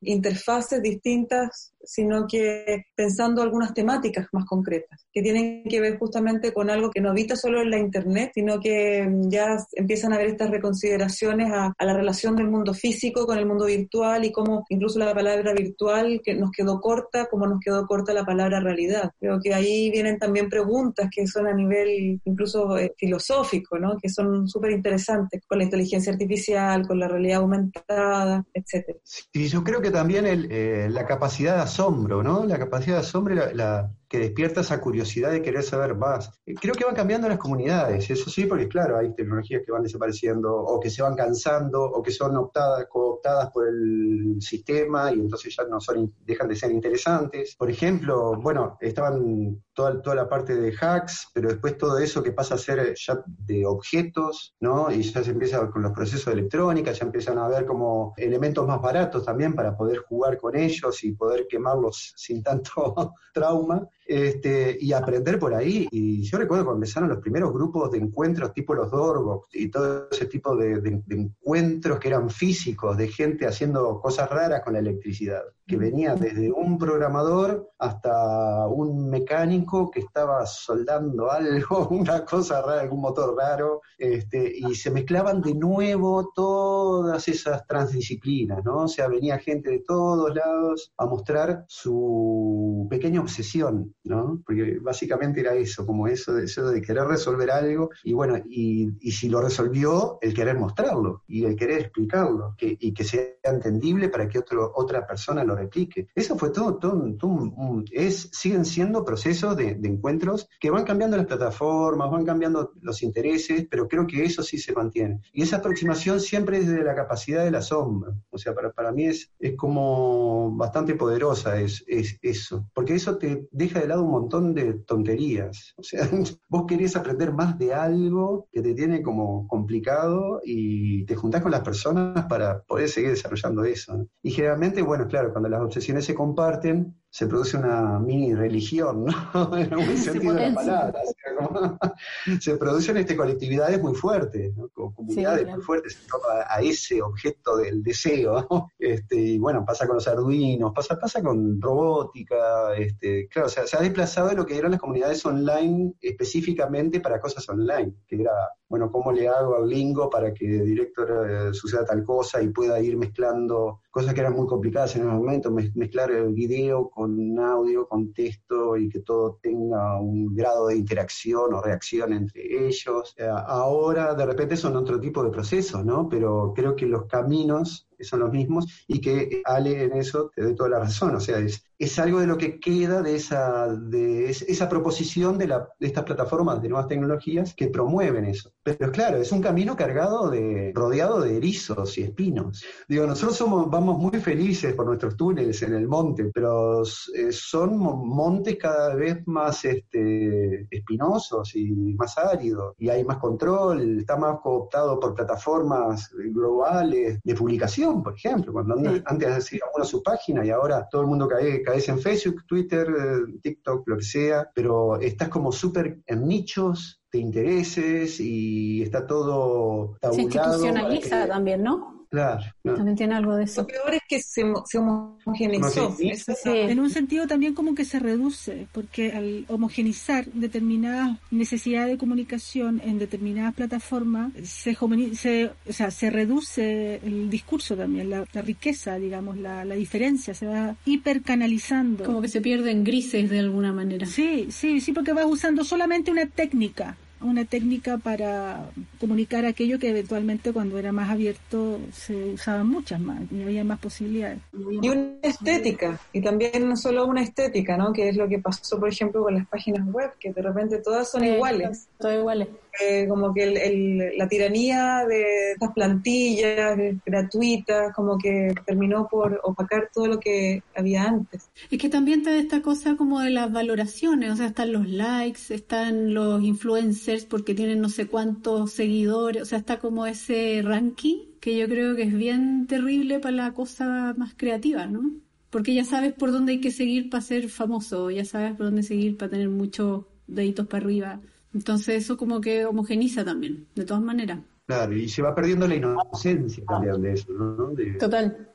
interfaces distintas sino que pensando algunas temáticas más concretas, que tienen que ver justamente con algo que no habita solo en la Internet, sino que mm, ya empiezan a haber estas reconsideraciones a, la relación del mundo físico con el mundo virtual y cómo incluso la palabra virtual que nos quedó corta, como nos quedó corta la palabra realidad. Creo que ahí vienen también preguntas que son a nivel incluso eh, filosófico, ¿no? que son súper interesantes con la inteligencia artificial, con la realidad aumentada, etcétera. Sí, yo creo que también el, eh, la capacidad de asombro, ¿no? La capacidad de asombro la, la, que despierta esa curiosidad de querer saber más. Eh, creo que van cambiando las comunidades, eso sí, porque claro, hay tecnologías que van desapareciendo o que se van cansando o que son optadas, cooptadas por el sistema y entonces ya no son, dejan de ser interesantes. Por ejemplo, bueno, estaban toda, toda la parte de hacks, pero después todo eso que pasa a ser ya de objetos, ¿no? Y ya se empieza con los procesos de electrónica, ya empiezan a haber como elementos más baratos también para poder jugar con ellos y poder quemarlos sin tanto [laughs] trauma este, y aprender por ahí. Y yo recuerdo cuando empezaron los primeros grupos de encuentros tipo los Dorbox y todo ese tipo de, encuentros que eran físicos, de gente haciendo cosas raras con la electricidad, que venía desde un programador hasta un mecánico que estaba soldando algo, [laughs] una cosa rara, algún motor raro, este, y se mezclaban de nuevo todas esas transdisciplinas, ¿no? O sea, venía gente de todos lados a mostrar su pequeña obsesión ¿no? Porque básicamente era eso, como eso de, eso de querer resolver algo y bueno, y, si lo resolvió, el querer mostrarlo y el querer explicarlo que, y que sea entendible para que otro, otra persona lo replique. Eso fue todo, todo, es, siguen siendo procesos de, encuentros que van cambiando las plataformas, van cambiando los intereses, pero creo que eso sí se mantiene. Y esa aproximación siempre es de la capacidad de la sombra. O sea, para, para mí es, es como bastante poderosa es, es eso, porque eso te deja de lado un montón de tonterías. O sea, [laughs] vos querés aprender más de algo que te tiene como complicado y te juntás con las personas para poder seguir desarrollando eso. Y generalmente, bueno, claro, cuando las obsesiones se comparten, se produce una mini religión, ¿no? [laughs] en algún sentido de la palabra. [laughs] se producen este, colectividades muy fuertes, ¿no? comunidades muy fuertes en torno a, ese objeto del deseo. Este, y bueno, pasa con los arduinos, pasa, pasa con robótica, este, claro, o sea, se ha desplazado de lo que eran las comunidades online específicamente para cosas online, que era, bueno, ¿cómo le hago a Lingo para que directo eh, suceda tal cosa y pueda ir mezclando cosas que eran muy complicadas en el momento, mezclar el video con audio, con texto y que todo tenga un grado de interacción o reacción entre ellos. Eh, ahora de repente son otro tipo de procesos, ¿no? Pero creo que los caminos son los mismos y que Ale en eso te doy toda la razón, o sea, es, es algo de lo que queda de esa, de esa proposición de, la, de estas plataformas de nuevas tecnologías que promueven eso. Pero claro, es un camino cargado de, rodeado de erizos y espinos. Digo, nosotros somos, vamos muy felices por nuestros túneles en el monte, pero eh, son montes cada vez más este, espinosos y más áridos, y hay más control, está más cooptado por plataformas globales de publicación, por ejemplo, cuando antes hacía uno su página y ahora todo el mundo cae caes en Facebook, Twitter, eh, TikTok, lo que sea, pero estás como súper en nichos de intereses y está todo tabulado. Se institucionaliza también, ¿no? Claro, También tiene algo de eso. Lo peor es que se, homogenizó. En un sentido también como que se reduce, porque al homogenizar determinadas necesidades de comunicación en determinadas plataformas, se, se, o sea, se reduce el discurso también, la, riqueza, digamos, la, la, diferencia, se va hipercanalizando. Como que se pierden grises de alguna manera. Sí, sí, sí, porque vas usando solamente una técnica una técnica para comunicar aquello que eventualmente cuando era más abierto se usaban muchas más y había más posibilidades. Y una estética, y también no solo una estética, ¿no? Que es lo que pasó, por ejemplo, con las páginas web, que de repente todas son iguales. Todas iguales. Eh, como que el, la tiranía de estas plantillas gratuitas, como que terminó por opacar todo lo que había antes. Es que también está esta cosa como de las valoraciones, o sea, están los likes, están los influencers porque tienen no sé cuántos seguidores, o sea, está como ese ranking que yo creo que es bien terrible para la cosa más creativa, ¿no? Porque ya sabes por dónde hay que seguir para ser famoso, ya sabes por dónde seguir para tener muchos deditos para arriba. Entonces eso como que homogeniza también, de todas maneras. Claro, y se va perdiendo la inocencia también de eso, ¿no? Total.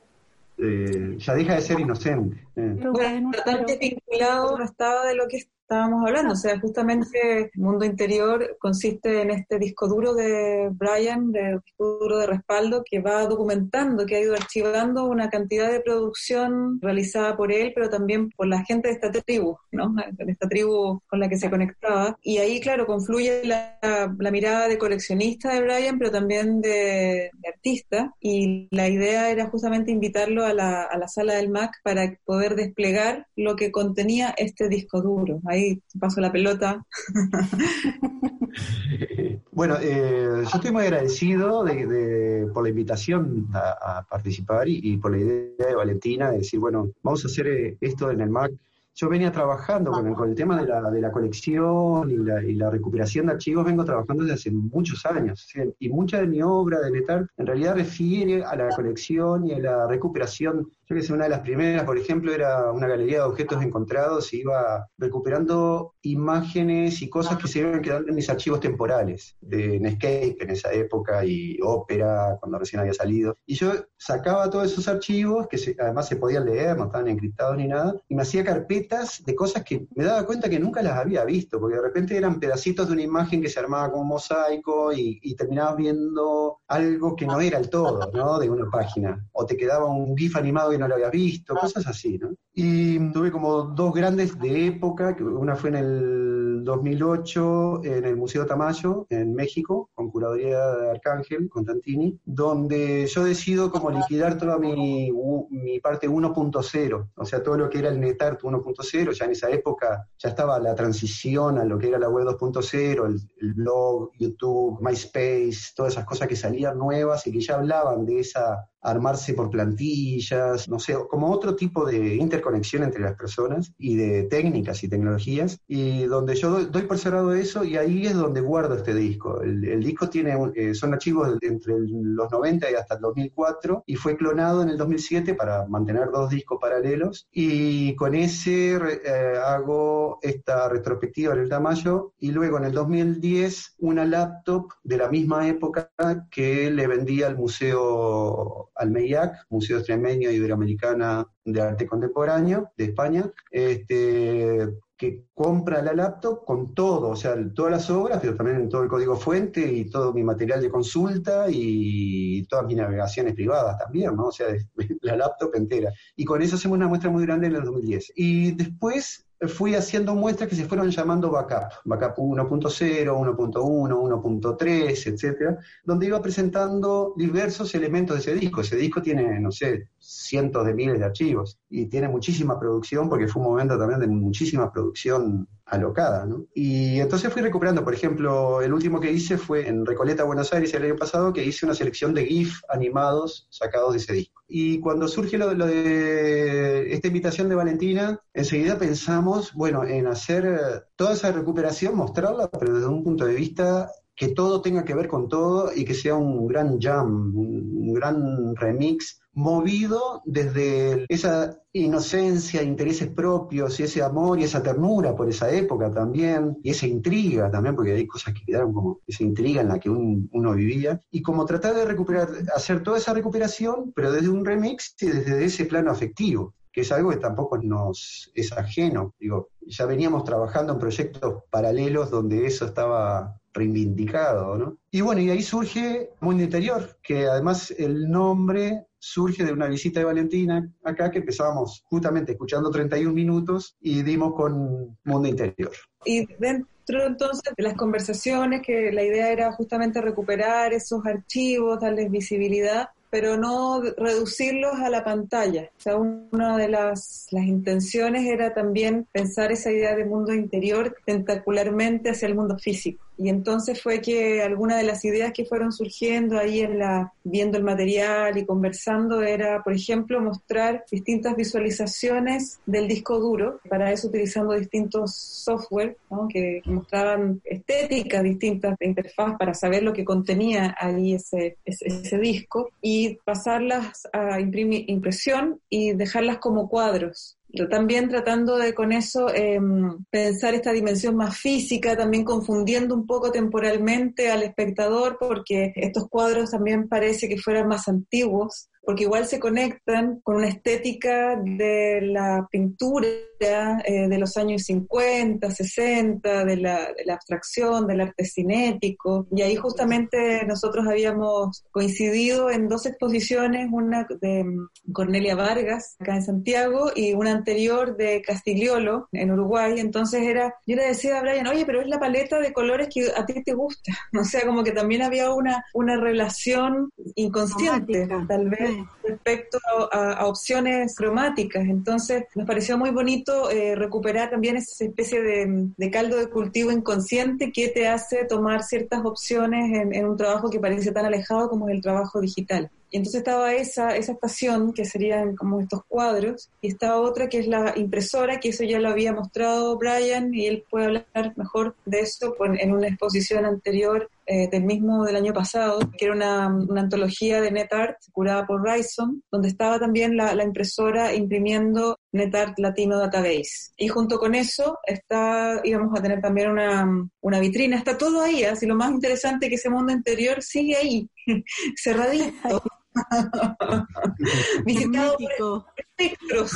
ya deja de ser inocente. Eh. Totalmente vinculado no estaba de lo que estábamos hablando. O sea, justamente el mundo interior consiste en este disco duro de Brian, de disco duro de respaldo, que va documentando, que ha ido archivando una cantidad de producción realizada por él, pero también por la gente de esta tribu, ¿no? De esta tribu con la que se conectaba. Y ahí, claro, confluye la, mirada de coleccionista de Brian, pero también de, artista. Y la idea era justamente invitarlo a la, a la sala del MAC para poder desplegar lo que contenía este disco duro ahí paso la pelota. [laughs] bueno, eh, yo estoy muy agradecido de, por la invitación a, participar y, por la idea de Valentina de decir, bueno, vamos a hacer eh, esto en el MAC. Yo venía trabajando con el, tema de la, de la colección y la, y la, recuperación de archivos, vengo trabajando desde hace muchos años. Y mucha de mi obra de Netar en realidad refiere a la colección y a la recuperación yo que sé, una de las primeras, por ejemplo, era una galería de objetos encontrados y iba recuperando imágenes y cosas que se iban quedando en mis archivos temporales, de Netscape en esa época y Opera, cuando recién había salido. Y yo sacaba todos esos archivos, que además se podían leer, no estaban encriptados ni nada, y me hacía carpetas de cosas que me daba cuenta que nunca las había visto, porque de repente eran pedacitos de una imagen que se armaba como mosaico y, y terminabas viendo algo que no era el todo, ¿no? De una página. O te quedaba un GIF animado no lo había visto, cosas así, ¿no? Y tuve como dos grandes de época, una fue en el 2008 en el Museo Tamayo, en México, con curaduría de Arcángel, Constantini, donde yo decido como liquidar toda mi, mi parte 1.0, o sea, todo lo que era el NetArt 1.0, ya en esa época ya estaba la transición a lo que era la web 2.0, el, el blog, YouTube, MySpace, todas esas cosas que salían nuevas y que ya hablaban de esa armarse por plantillas, no sé, como otro tipo de interconexión entre las personas y de técnicas y tecnologías, y donde yo doy por cerrado eso y ahí es donde guardo este disco. El, disco tiene, eh, son archivos entre los 90 y hasta el 2004 y fue clonado en el 2007 para mantener dos discos paralelos y con ese eh, hago esta retrospectiva en el Tamayo y luego en el 2010 una laptop de la misma época que le vendía al museo al MEIAC, Museo Extremeño Iberoamericana de Arte Contemporáneo de España, este, que compra la laptop con todo, o sea, todas las obras, pero también todo el código fuente y todo mi material de consulta y todas mis navegaciones privadas también, ¿no? O sea, [laughs] la laptop entera. Y con eso hacemos una muestra muy grande en el 2010. Y después fui haciendo muestras que se fueron llamando backup, backup 1.0, 1.1, 1.3, etcétera, donde iba presentando diversos elementos de ese disco. Ese disco tiene, no sé, cientos de miles de archivos y tiene muchísima producción porque fue un momento también de muchísima producción alocada, ¿no? Y entonces fui recuperando, por ejemplo, el último que hice fue en Recoleta, Buenos Aires, el año pasado, que hice una selección de GIF animados sacados de ese disco. Y cuando surge lo, de esta invitación de Valentina, enseguida pensamos, bueno, en hacer toda esa recuperación, mostrarla, pero desde un punto de vista que todo tenga que ver con todo y que sea un gran jam, un gran remix movido desde esa inocencia, intereses propios y ese amor y esa ternura por esa época también, y esa intriga también, porque hay cosas que quedaron como esa intriga en la que uno vivía, y como tratar de recuperar, hacer toda esa recuperación, pero desde un remix y desde ese plano afectivo que es algo que tampoco nos es ajeno. Digo, ya veníamos trabajando en proyectos paralelos donde eso estaba reivindicado, ¿no? Y bueno, y ahí surge Mundo Interior, que además el nombre surge de una visita de Valentina acá, que empezábamos justamente escuchando 31 minutos y dimos con Mundo Interior. Y dentro entonces de las conversaciones, que la idea era justamente recuperar esos archivos, darles visibilidad, pero no reducirlos a la pantalla. O sea, una de las, las intenciones era también pensar esa idea de mundo interior tentacularmente hacia el mundo físico Y entonces fue que algunas de las ideas que fueron surgiendo ahí en la, viendo el material y conversando era, por ejemplo, mostrar distintas visualizaciones del disco duro, para eso utilizando distintos software que, mostraban estéticas distintas de interfaz para saber lo que contenía ahí ese, ese, disco y pasarlas a impresión y dejarlas como cuadros también tratando de con eso em, pensar esta dimensión más física, también confundiendo un poco temporalmente al espectador, porque estos cuadros también parece que fueran más antiguos porque igual se conectan con una estética de la pintura eh, de los años 50, 60, de la, abstracción, del arte cinético. Y ahí justamente nosotros habíamos coincidido en dos exposiciones, una de Cornelia Vargas, acá en Santiago, y una anterior de Castigliolo, en Uruguay. Entonces era, yo le decía a Brian, oye, pero es la paleta de colores que a ti te gusta. [laughs] O sea, como que también había una, una relación inconsciente, tal vez respecto a, opciones cromáticas. Entonces, nos pareció muy bonito eh, recuperar también esa especie de, caldo de cultivo inconsciente que te hace tomar ciertas opciones en, un trabajo que parece tan alejado como el trabajo digital. Y entonces estaba esa, esa estación, que serían como estos cuadros, y estaba otra que es la impresora, que eso ya lo había mostrado Brian, y él puede hablar mejor de eso en una exposición anterior eh, del mismo del año pasado, que era una, una, antología de NetArt curada por Ryson, donde estaba también la, la, impresora imprimiendo NetArt Latino Database. Y junto con eso está, íbamos a tener también una, una vitrina. Está todo ahí, así lo más interesante que ese mundo interior sigue ahí, [laughs] cerradito. [laughs] Visitado por espectros,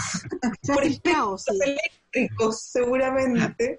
por espectros eléctricos, [laughs] seguramente.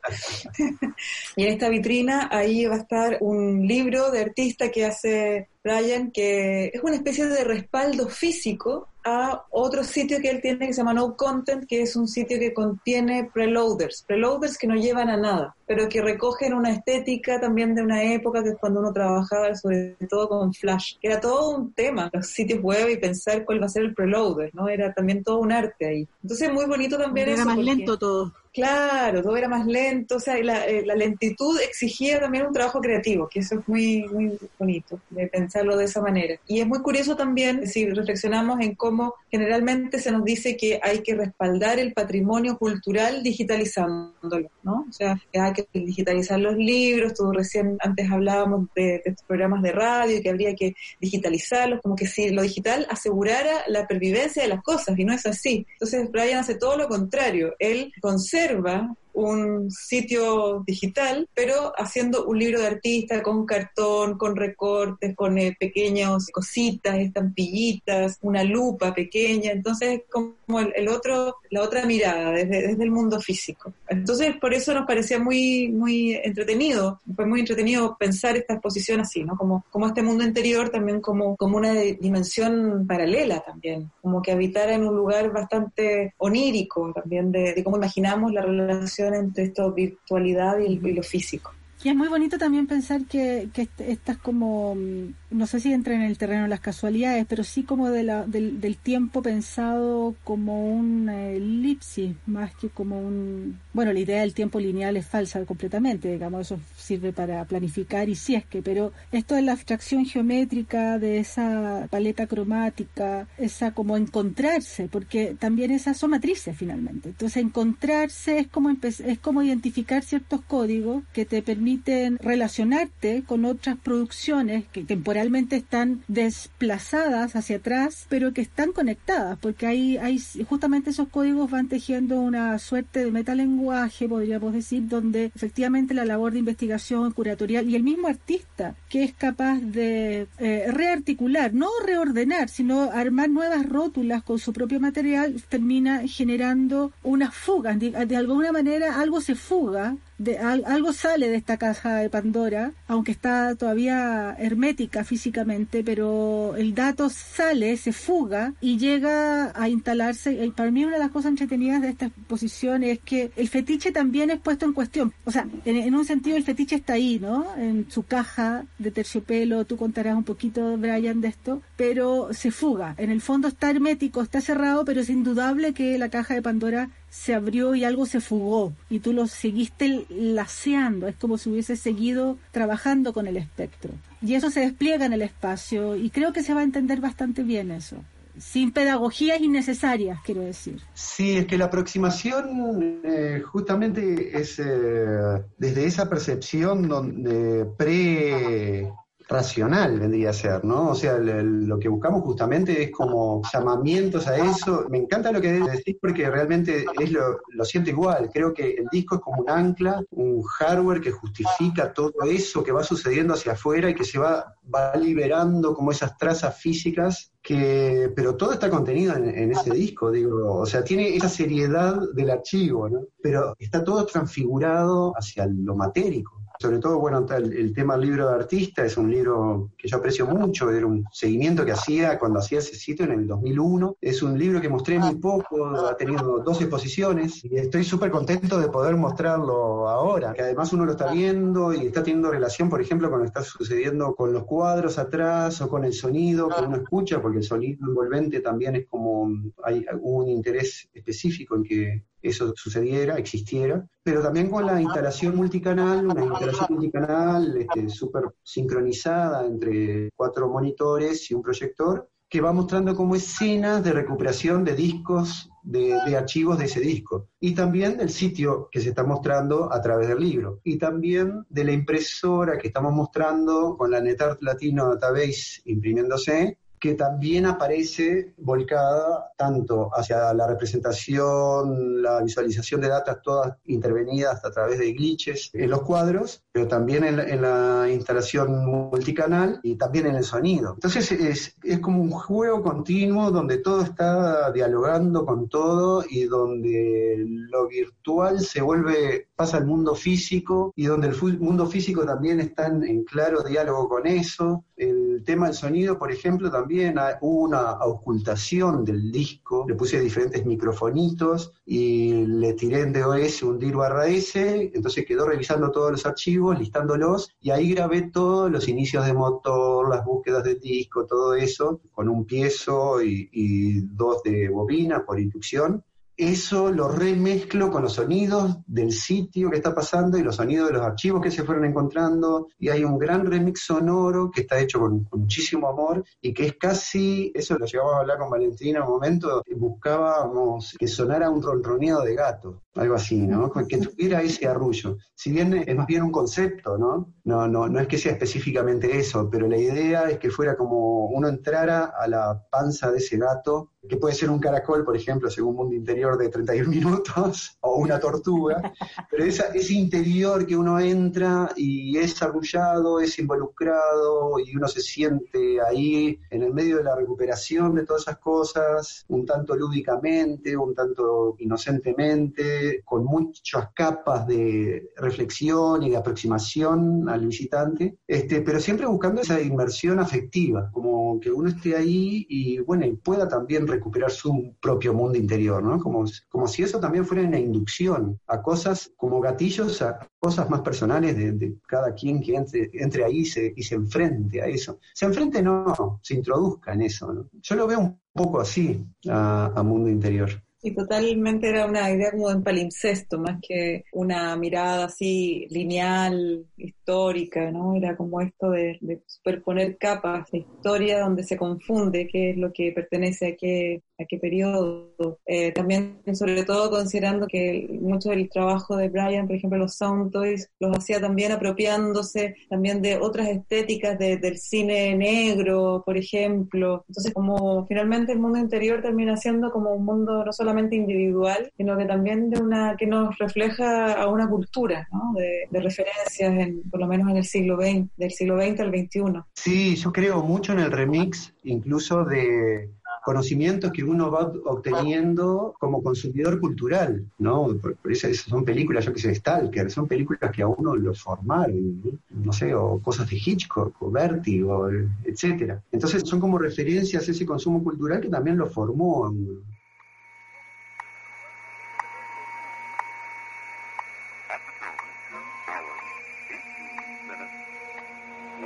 [laughs] y en esta vitrina ahí va a estar un libro de artista que hace Brian, que es una especie de respaldo físico a otro sitio que él tiene que se llama No Content, que es un sitio que contiene preloaders, preloaders que no llevan a nada, pero que recogen una estética también de una época que es cuando uno trabajaba sobre todo con Flash, que era todo un tema, los sitios web y pensar cuál va a ser el preloader, ¿no? Era también todo un arte ahí. Entonces muy bonito también era más lento todo. Claro, todo era más lento, o sea, la, eh, la, lentitud exigía también un trabajo creativo, que eso es muy, muy bonito, de pensarlo de esa manera. Y es muy curioso también, si reflexionamos en cómo generalmente se nos dice que hay que respaldar el patrimonio cultural digitalizándolo, ¿no? O sea, que hay que digitalizar los libros, tú recién antes hablábamos de, programas de radio, que habría que digitalizarlos, como que si lo digital asegurara la pervivencia de las cosas, y no es así. Entonces, Brian hace todo lo contrario, él conserva observa un sitio digital, pero haciendo un libro de artista con cartón, con recortes, con eh, pequeñas cositas, estampillitas, una lupa pequeña. Entonces es como el, otro, la otra mirada desde, desde, el mundo físico. Entonces por eso nos parecía muy, muy entretenido, fue muy entretenido pensar esta exposición así, ¿no? Como, como este mundo interior también como, como una dimensión paralela también, como que habitara en un lugar bastante onírico también de, de cómo imaginamos la relación entre esto virtualidad y, y lo físico. Y es muy bonito también pensar que, que estas como, mm, no sé si entra en el terreno de las casualidades, pero sí como de la, del, del tiempo pensado como un elipsis, más que como un... Bueno, la idea del tiempo lineal es falsa completamente, digamos, eso sirve para planificar y si es que, pero esto de la abstracción geométrica, de esa paleta cromática, esa como encontrarse, porque también esas son matrices finalmente. Entonces encontrarse es como, es como identificar ciertos códigos que te permiten permiten relacionarte con otras producciones que temporalmente están desplazadas hacia atrás, pero que están conectadas, porque hay, hay justamente esos códigos van tejiendo una suerte de metalenguaje, podríamos decir, donde efectivamente la labor de investigación curatorial y el mismo artista que es capaz de eh, rearticular, no reordenar, sino armar nuevas rótulas con su propio material, termina generando unas fugas. de alguna manera algo se fuga algo sale de esta caja de Pandora, aunque está todavía hermética físicamente, pero el dato sale, se fuga y llega a instalarse. Y para mí una de las cosas entretenidas de esta exposición es que el fetiche también es puesto en cuestión. O sea, en, un sentido el fetiche está ahí, ¿no? En su caja de terciopelo, tú contarás un poquito, Brian, de esto, pero se fuga. En el fondo está hermético, está cerrado, pero es indudable que la caja de Pandora se abrió y algo se fugó y tú lo seguiste laceando, es como si hubiese seguido trabajando con el espectro. Y eso se despliega en el espacio y creo que se va a entender bastante bien eso. Sin pedagogías innecesarias, quiero decir. Sí, es que la aproximación eh, justamente es eh, desde esa percepción donde pre racional vendría a ser, ¿no? O sea, lo que buscamos justamente es como llamamientos a eso. Me encanta lo que decís porque realmente es lo, lo siento igual. Creo que el disco es como un ancla, un hardware que justifica todo eso que va sucediendo hacia afuera y que se va, va liberando como esas trazas físicas que, pero todo está contenido en, en, ese disco, digo, o sea, tiene esa seriedad del archivo, ¿no? Pero está todo transfigurado hacia lo matérico sobre todo, bueno, el, el, tema del libro de artista es un libro que yo aprecio mucho, era un seguimiento que hacía cuando hacía ese sitio en el 2001. Es un libro que mostré muy poco, ha tenido dos exposiciones y estoy súper contento de poder mostrarlo ahora, que además uno lo está viendo y está teniendo relación, por ejemplo, con lo que está sucediendo con los cuadros atrás o con el sonido que uno escucha, porque el sonido envolvente también es como, hay un interés específico en que eso sucediera, existiera, pero también con la instalación multicanal, una instalación multicanal este, súper sincronizada entre cuatro monitores y un proyector, que va mostrando como escenas de recuperación de discos, de, de, archivos de ese disco, y también del sitio que se está mostrando a través del libro, y también de la impresora que estamos mostrando con la NetArt Latino Database imprimiéndose, que también aparece volcada tanto hacia la representación, la visualización de datos todas intervenidas a través de glitches en los cuadros, pero también en la, en la instalación multicanal y también en el sonido. Entonces es, es, como un juego continuo donde todo está dialogando con todo y donde lo virtual se vuelve, pasa al mundo físico y donde el mundo físico también está en, claro diálogo con eso. El tema del sonido, por ejemplo, también hubo una ocultación del disco, le puse diferentes microfonitos y le tiré en DOS un dir barra S, entonces quedó revisando todos los archivos, listándolos, y ahí grabé todos los inicios de motor, las búsquedas de disco, todo eso, con un piezo y dos de bobina por inducción eso lo remezclo con los sonidos del sitio que está pasando y los sonidos de los archivos que se fueron encontrando y hay un gran remix sonoro que está hecho con, muchísimo amor y que es casi, eso lo llevamos a hablar con Valentina en un momento, buscábamos que sonara un ronroneado de gato, algo así, ¿no? Que tuviera ese arrullo. Si bien es más bien un concepto, ¿no? No, no, no es que sea específicamente eso, pero la idea es que fuera como uno entrara a la panza de ese gato que puede ser un caracol, por ejemplo, según Mundo Interior de 31 [laughs] minutos, o una tortuga, pero esa, ese interior que uno entra y es arrullado, es involucrado y uno se siente ahí en el medio de la recuperación de todas esas cosas, un tanto lúdicamente, un tanto inocentemente, con muchas capas de reflexión y de aproximación al visitante, este, pero siempre buscando esa inmersión afectiva, como que uno esté ahí y bueno, y pueda también recuperar su propio mundo interior, ¿no? Como, como si eso también fuera una inducción a cosas como gatillos, a cosas más personales de, de cada quien que entre, entre ahí se, y se enfrente a eso. Se enfrente no, se introduzca en eso. Yo lo veo un poco así a, mundo interior. Y totalmente era una idea como en palimpsesto, más que una mirada así lineal, histórica, ¿no? Era como esto de, de superponer capas de historia donde se confunde qué es lo que pertenece a qué, a qué periodo. Eh, también, sobre todo, considerando que mucho del trabajo de Brian, por ejemplo, los Sound Toys, los hacía también apropiándose también de otras estéticas de, del cine negro, por ejemplo. Entonces, como finalmente el mundo interior termina siendo como un mundo no solamente individual, sino que también de una que nos refleja a una cultura, ¿no? de, de referencias, en, por lo menos en el siglo XX, del siglo XX al XXI. Sí, yo creo mucho en el remix, incluso de conocimientos que uno va obteniendo como consumidor cultural, ¿no? Por, eso, son películas, yo que sé, Stalker, son películas que a uno lo formaron, ¿no? no sé, o cosas de Hitchcock, o Vértigo, etcétera. Entonces son como referencias a ese consumo cultural que también lo formó.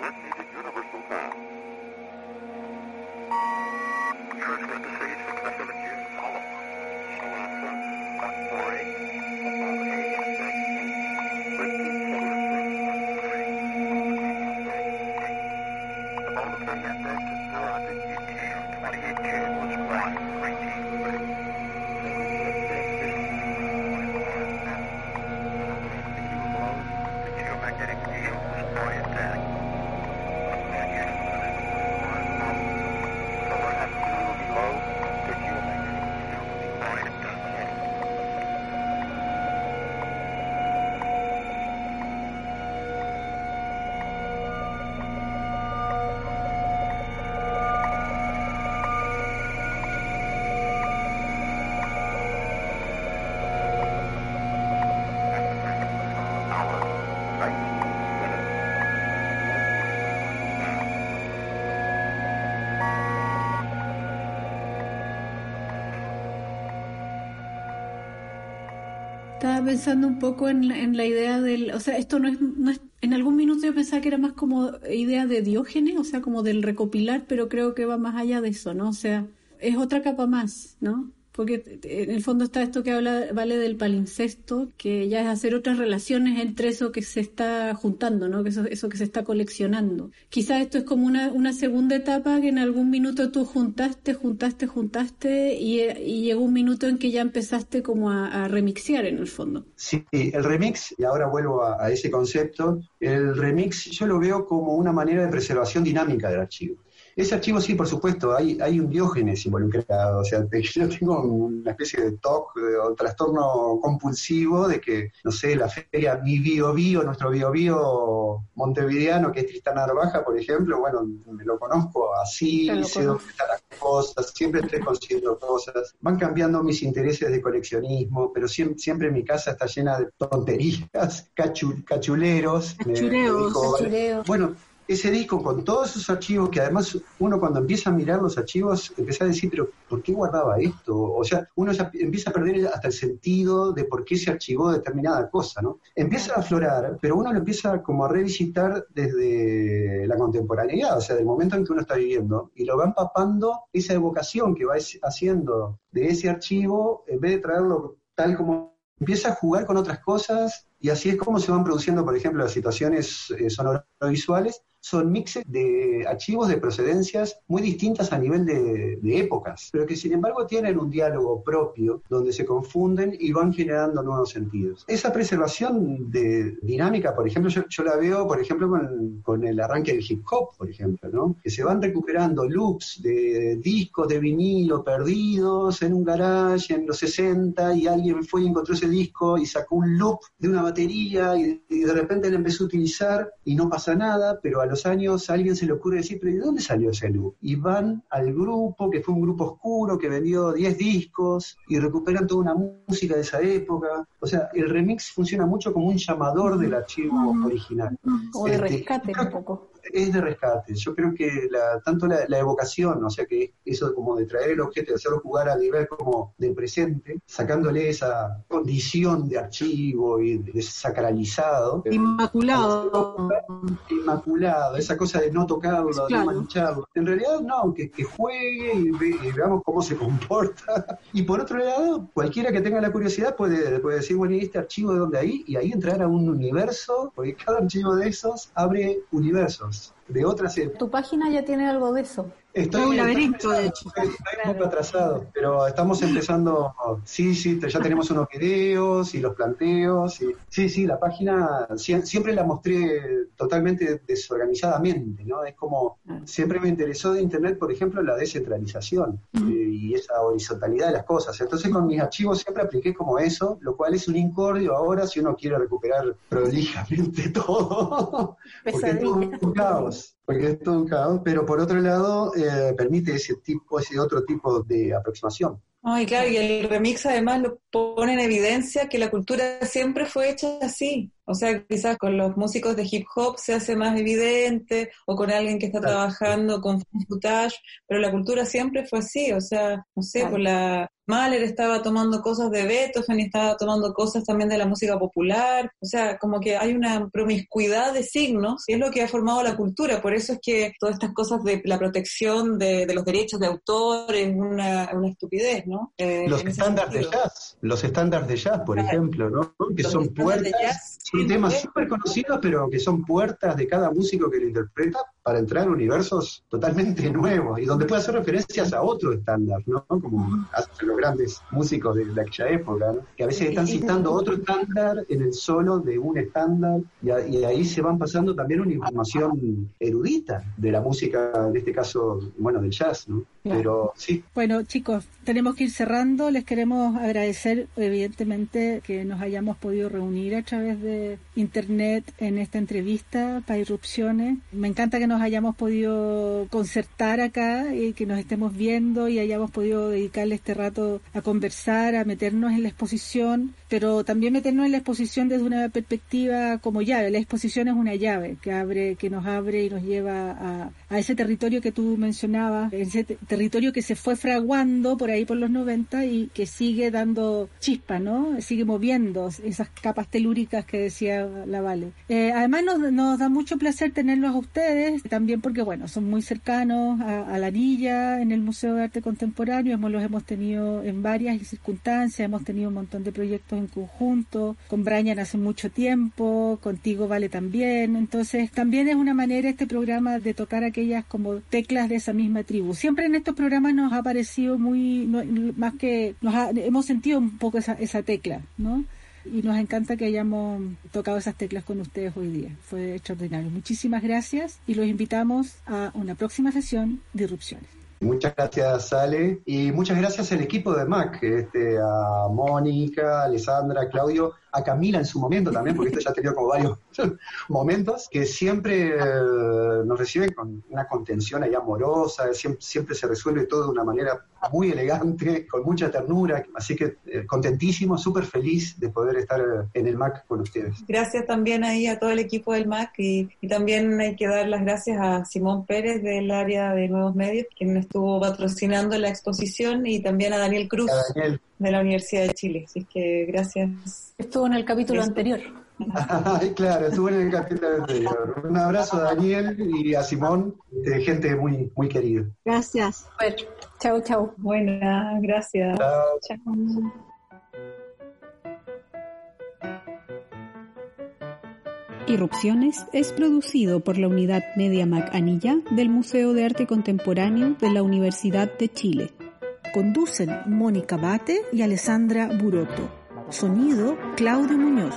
certainty to universal time. Pensando un poco en, en, la idea del, o sea, esto no es, no es, en algún minuto yo pensaba que era más como idea de Diógenes, o sea, como del recopilar, pero creo que va más allá de eso, ¿no? O sea, es otra capa más, ¿no? Porque en el fondo está esto que habla, vale del palincesto, que ya es hacer otras relaciones entre eso que se está juntando, ¿no? Que eso, eso que se está coleccionando. Quizás esto es como una, una segunda etapa que en algún minuto tú juntaste, juntaste, juntaste y, y llegó un minuto en que ya empezaste como a, a, remixear en el fondo. Sí, el remix, y ahora vuelvo a, a ese concepto, el remix yo lo veo como una manera de preservación dinámica del archivo. Ese archivo sí, por supuesto, hay, hay un diógenes involucrado, o sea, yo tengo una especie de TOC o trastorno compulsivo de que, no sé, la feria Mi Bio Bio, nuestro Bio Bio montevideano, que es Tristán Arbaja, por ejemplo, bueno, me lo conozco así, sé dónde están las cosas, siempre estoy consiguiendo cosas, van cambiando mis intereses de coleccionismo, pero siempre, siempre mi casa está llena de tonterías, [laughs] cachu, cachuleros. Cachureos, cachureos. Bueno, ese disco con todos esos archivos que además uno cuando empieza a mirar los archivos empieza a decir, pero ¿por qué guardaba esto? O sea, uno ya empieza a perder hasta el sentido de por qué se archivó determinada cosa, ¿no? Empieza a aflorar, pero uno lo empieza como a revisitar desde la contemporaneidad, o sea, del momento en que uno está viviendo, y lo va empapando esa evocación que va haciendo de ese archivo, en vez de traerlo tal como empieza a jugar con otras cosas y así es como se van produciendo, por ejemplo, las situaciones eh, sonorovisuales son mixes de archivos de procedencias muy distintas a nivel de, de, épocas, pero que sin embargo tienen un diálogo propio donde se confunden y van generando nuevos sentidos. Esa preservación de dinámica, por ejemplo, yo, la veo, por ejemplo, con, el arranque del hip hop, por ejemplo, que se van recuperando loops de discos de vinilo perdidos en un garage en los 60 y alguien fue y encontró ese disco y sacó un loop de una batería y, de repente la empezó a utilizar y no pasa nada, pero a los años a alguien se le ocurre decir, pero ¿de dónde salió ese loop? Y van al grupo, que fue un grupo oscuro, que vendió 10 discos, y recuperan toda una música de esa época. O sea, el remix funciona mucho como un llamador del archivo original. O de rescate este, un poco es de rescate. Yo creo que la, tanto la, la, evocación, o sea que eso como de traer el objeto y hacerlo jugar a nivel como del presente, sacándole esa condición de archivo y de sacralizado. Inmaculado. Inmaculado, esa cosa de no tocarlo, claro. de no mancharlo. En realidad no, que, que juegue y, ve, y, veamos cómo se [laughs] comporta. Y por otro lado, cualquiera que tenga la curiosidad puede, puede decir, bueno, ¿y este archivo de dónde hay? Y ahí entrar a un universo, porque cada archivo de esos abre universos month de otras épocas. Tu página ya tiene algo de eso. Estoy, un laberinto, de hecho. Estoy, estoy un poco atrasado, pero estamos empezando. Sí, sí, ya tenemos unos videos y los planteos. Y, sí, sí, la página siempre la mostré totalmente desorganizadamente, ¿no? Es como. Siempre me interesó de Internet, por ejemplo, la descentralización eh, y esa horizontalidad de las cosas. Entonces, con mis archivos siempre apliqué como eso, lo cual es un incordio ahora si uno quiere recuperar prolijamente [laughs] todo. porque es todo un caos porque es todo caos, pero por otro lado eh, permite ese tipo, ese otro tipo de aproximación. Ay, claro, y el remix además lo pone en evidencia que la cultura siempre fue hecha así. O sea, quizás con los músicos de hip hop se hace más evidente, o con alguien que está claro. trabajando con footage, pero la cultura siempre fue así. O sea, no sé, claro. por la Mahler estaba tomando cosas de Beethoven y estaba tomando cosas también de la música popular. O sea, como que hay una promiscuidad de signos y es lo que ha formado la cultura. Por eso es que todas estas cosas de la protección de, de los derechos de autor es una, una estupidez, ¿no? Eh, los estándares de jazz, los estándares de jazz, por claro. ejemplo, ¿no? Que los son puertas, temas súper conocidos, pero que son puertas de cada músico que lo interpreta para entrar en universos totalmente [laughs] nuevos y donde puede hacer referencias a otro estándar, ¿no? Como hacen los grandes músicos de, de aquella época, ¿no? que a veces están citando otro estándar en el solo de un estándar y, a, y, ahí se van pasando también una información erudita de la música, en este caso, bueno, del jazz, ¿no? Claro. Pero sí. Bueno, chicos, tenemos que ir cerrando. Les queremos agradecer, evidentemente, que nos hayamos podido reunir a través de Internet en esta entrevista para Irrupciones. Me encanta que nos hayamos podido concertar acá y que nos estemos viendo y hayamos podido dedicarle este rato a conversar, a meternos en la exposición, pero también meternos en la exposición desde una perspectiva como llave. La exposición es una llave que abre, que nos abre y nos lleva a, a ese territorio que tú mencionabas, ese territorio que se fue fraguando por ahí por los 90 y que sigue dando chispa, ¿no? Sigue moviendo esas capas telúricas que la Vale. Eh, además nos, da mucho placer tenerlos a ustedes, también porque, bueno, son muy cercanos a, la Anilla en el Museo de Arte Contemporáneo, hemos, los hemos tenido en varias circunstancias, hemos tenido un montón de proyectos en conjunto, con Brian hace mucho tiempo, contigo Vale también, entonces también es una manera este programa de tocar aquellas como teclas de esa misma tribu. Siempre en estos programas nos ha parecido muy, más que, nos hemos sentido un poco esa, esa tecla, ¿no? Y nos encanta que hayamos tocado esas teclas con ustedes hoy día. Fue extraordinario. Muchísimas gracias y los invitamos a una próxima sesión de Irrupciones. Muchas gracias, Ale, y muchas gracias al equipo de MAC, este, a Mónica, Alessandra, Claudio, a Camila en su momento también, porque esto ya ha tenido como varios [laughs] momentos, que siempre eh, nos reciben con una contención ahí amorosa, siempre, siempre, se resuelve todo de una manera muy elegante, con mucha ternura, así que eh, contentísimo, súper feliz de poder estar eh, en el MAC con ustedes. Gracias también ahí a todo el equipo del MAC y, también hay que dar las gracias a Simón Pérez del área de nuevos medios, quien estuvo patrocinando la exposición y también a Daniel Cruz de la Universidad de Chile, así que gracias. Estuvo en el capítulo anterior. [laughs] claro, estuvo en el capítulo anterior. Un abrazo a Daniel y a Simón, de gente muy, muy querida. Gracias. Bueno, chao, chao. Buenas, gracias. Chao. Irrupciones es producido por la unidad Media Mac Anilla del Museo de Arte Contemporáneo de la Universidad de Chile. Conducen Mónica Bate y Alessandra Buroto. Sonido Claudio Muñoz.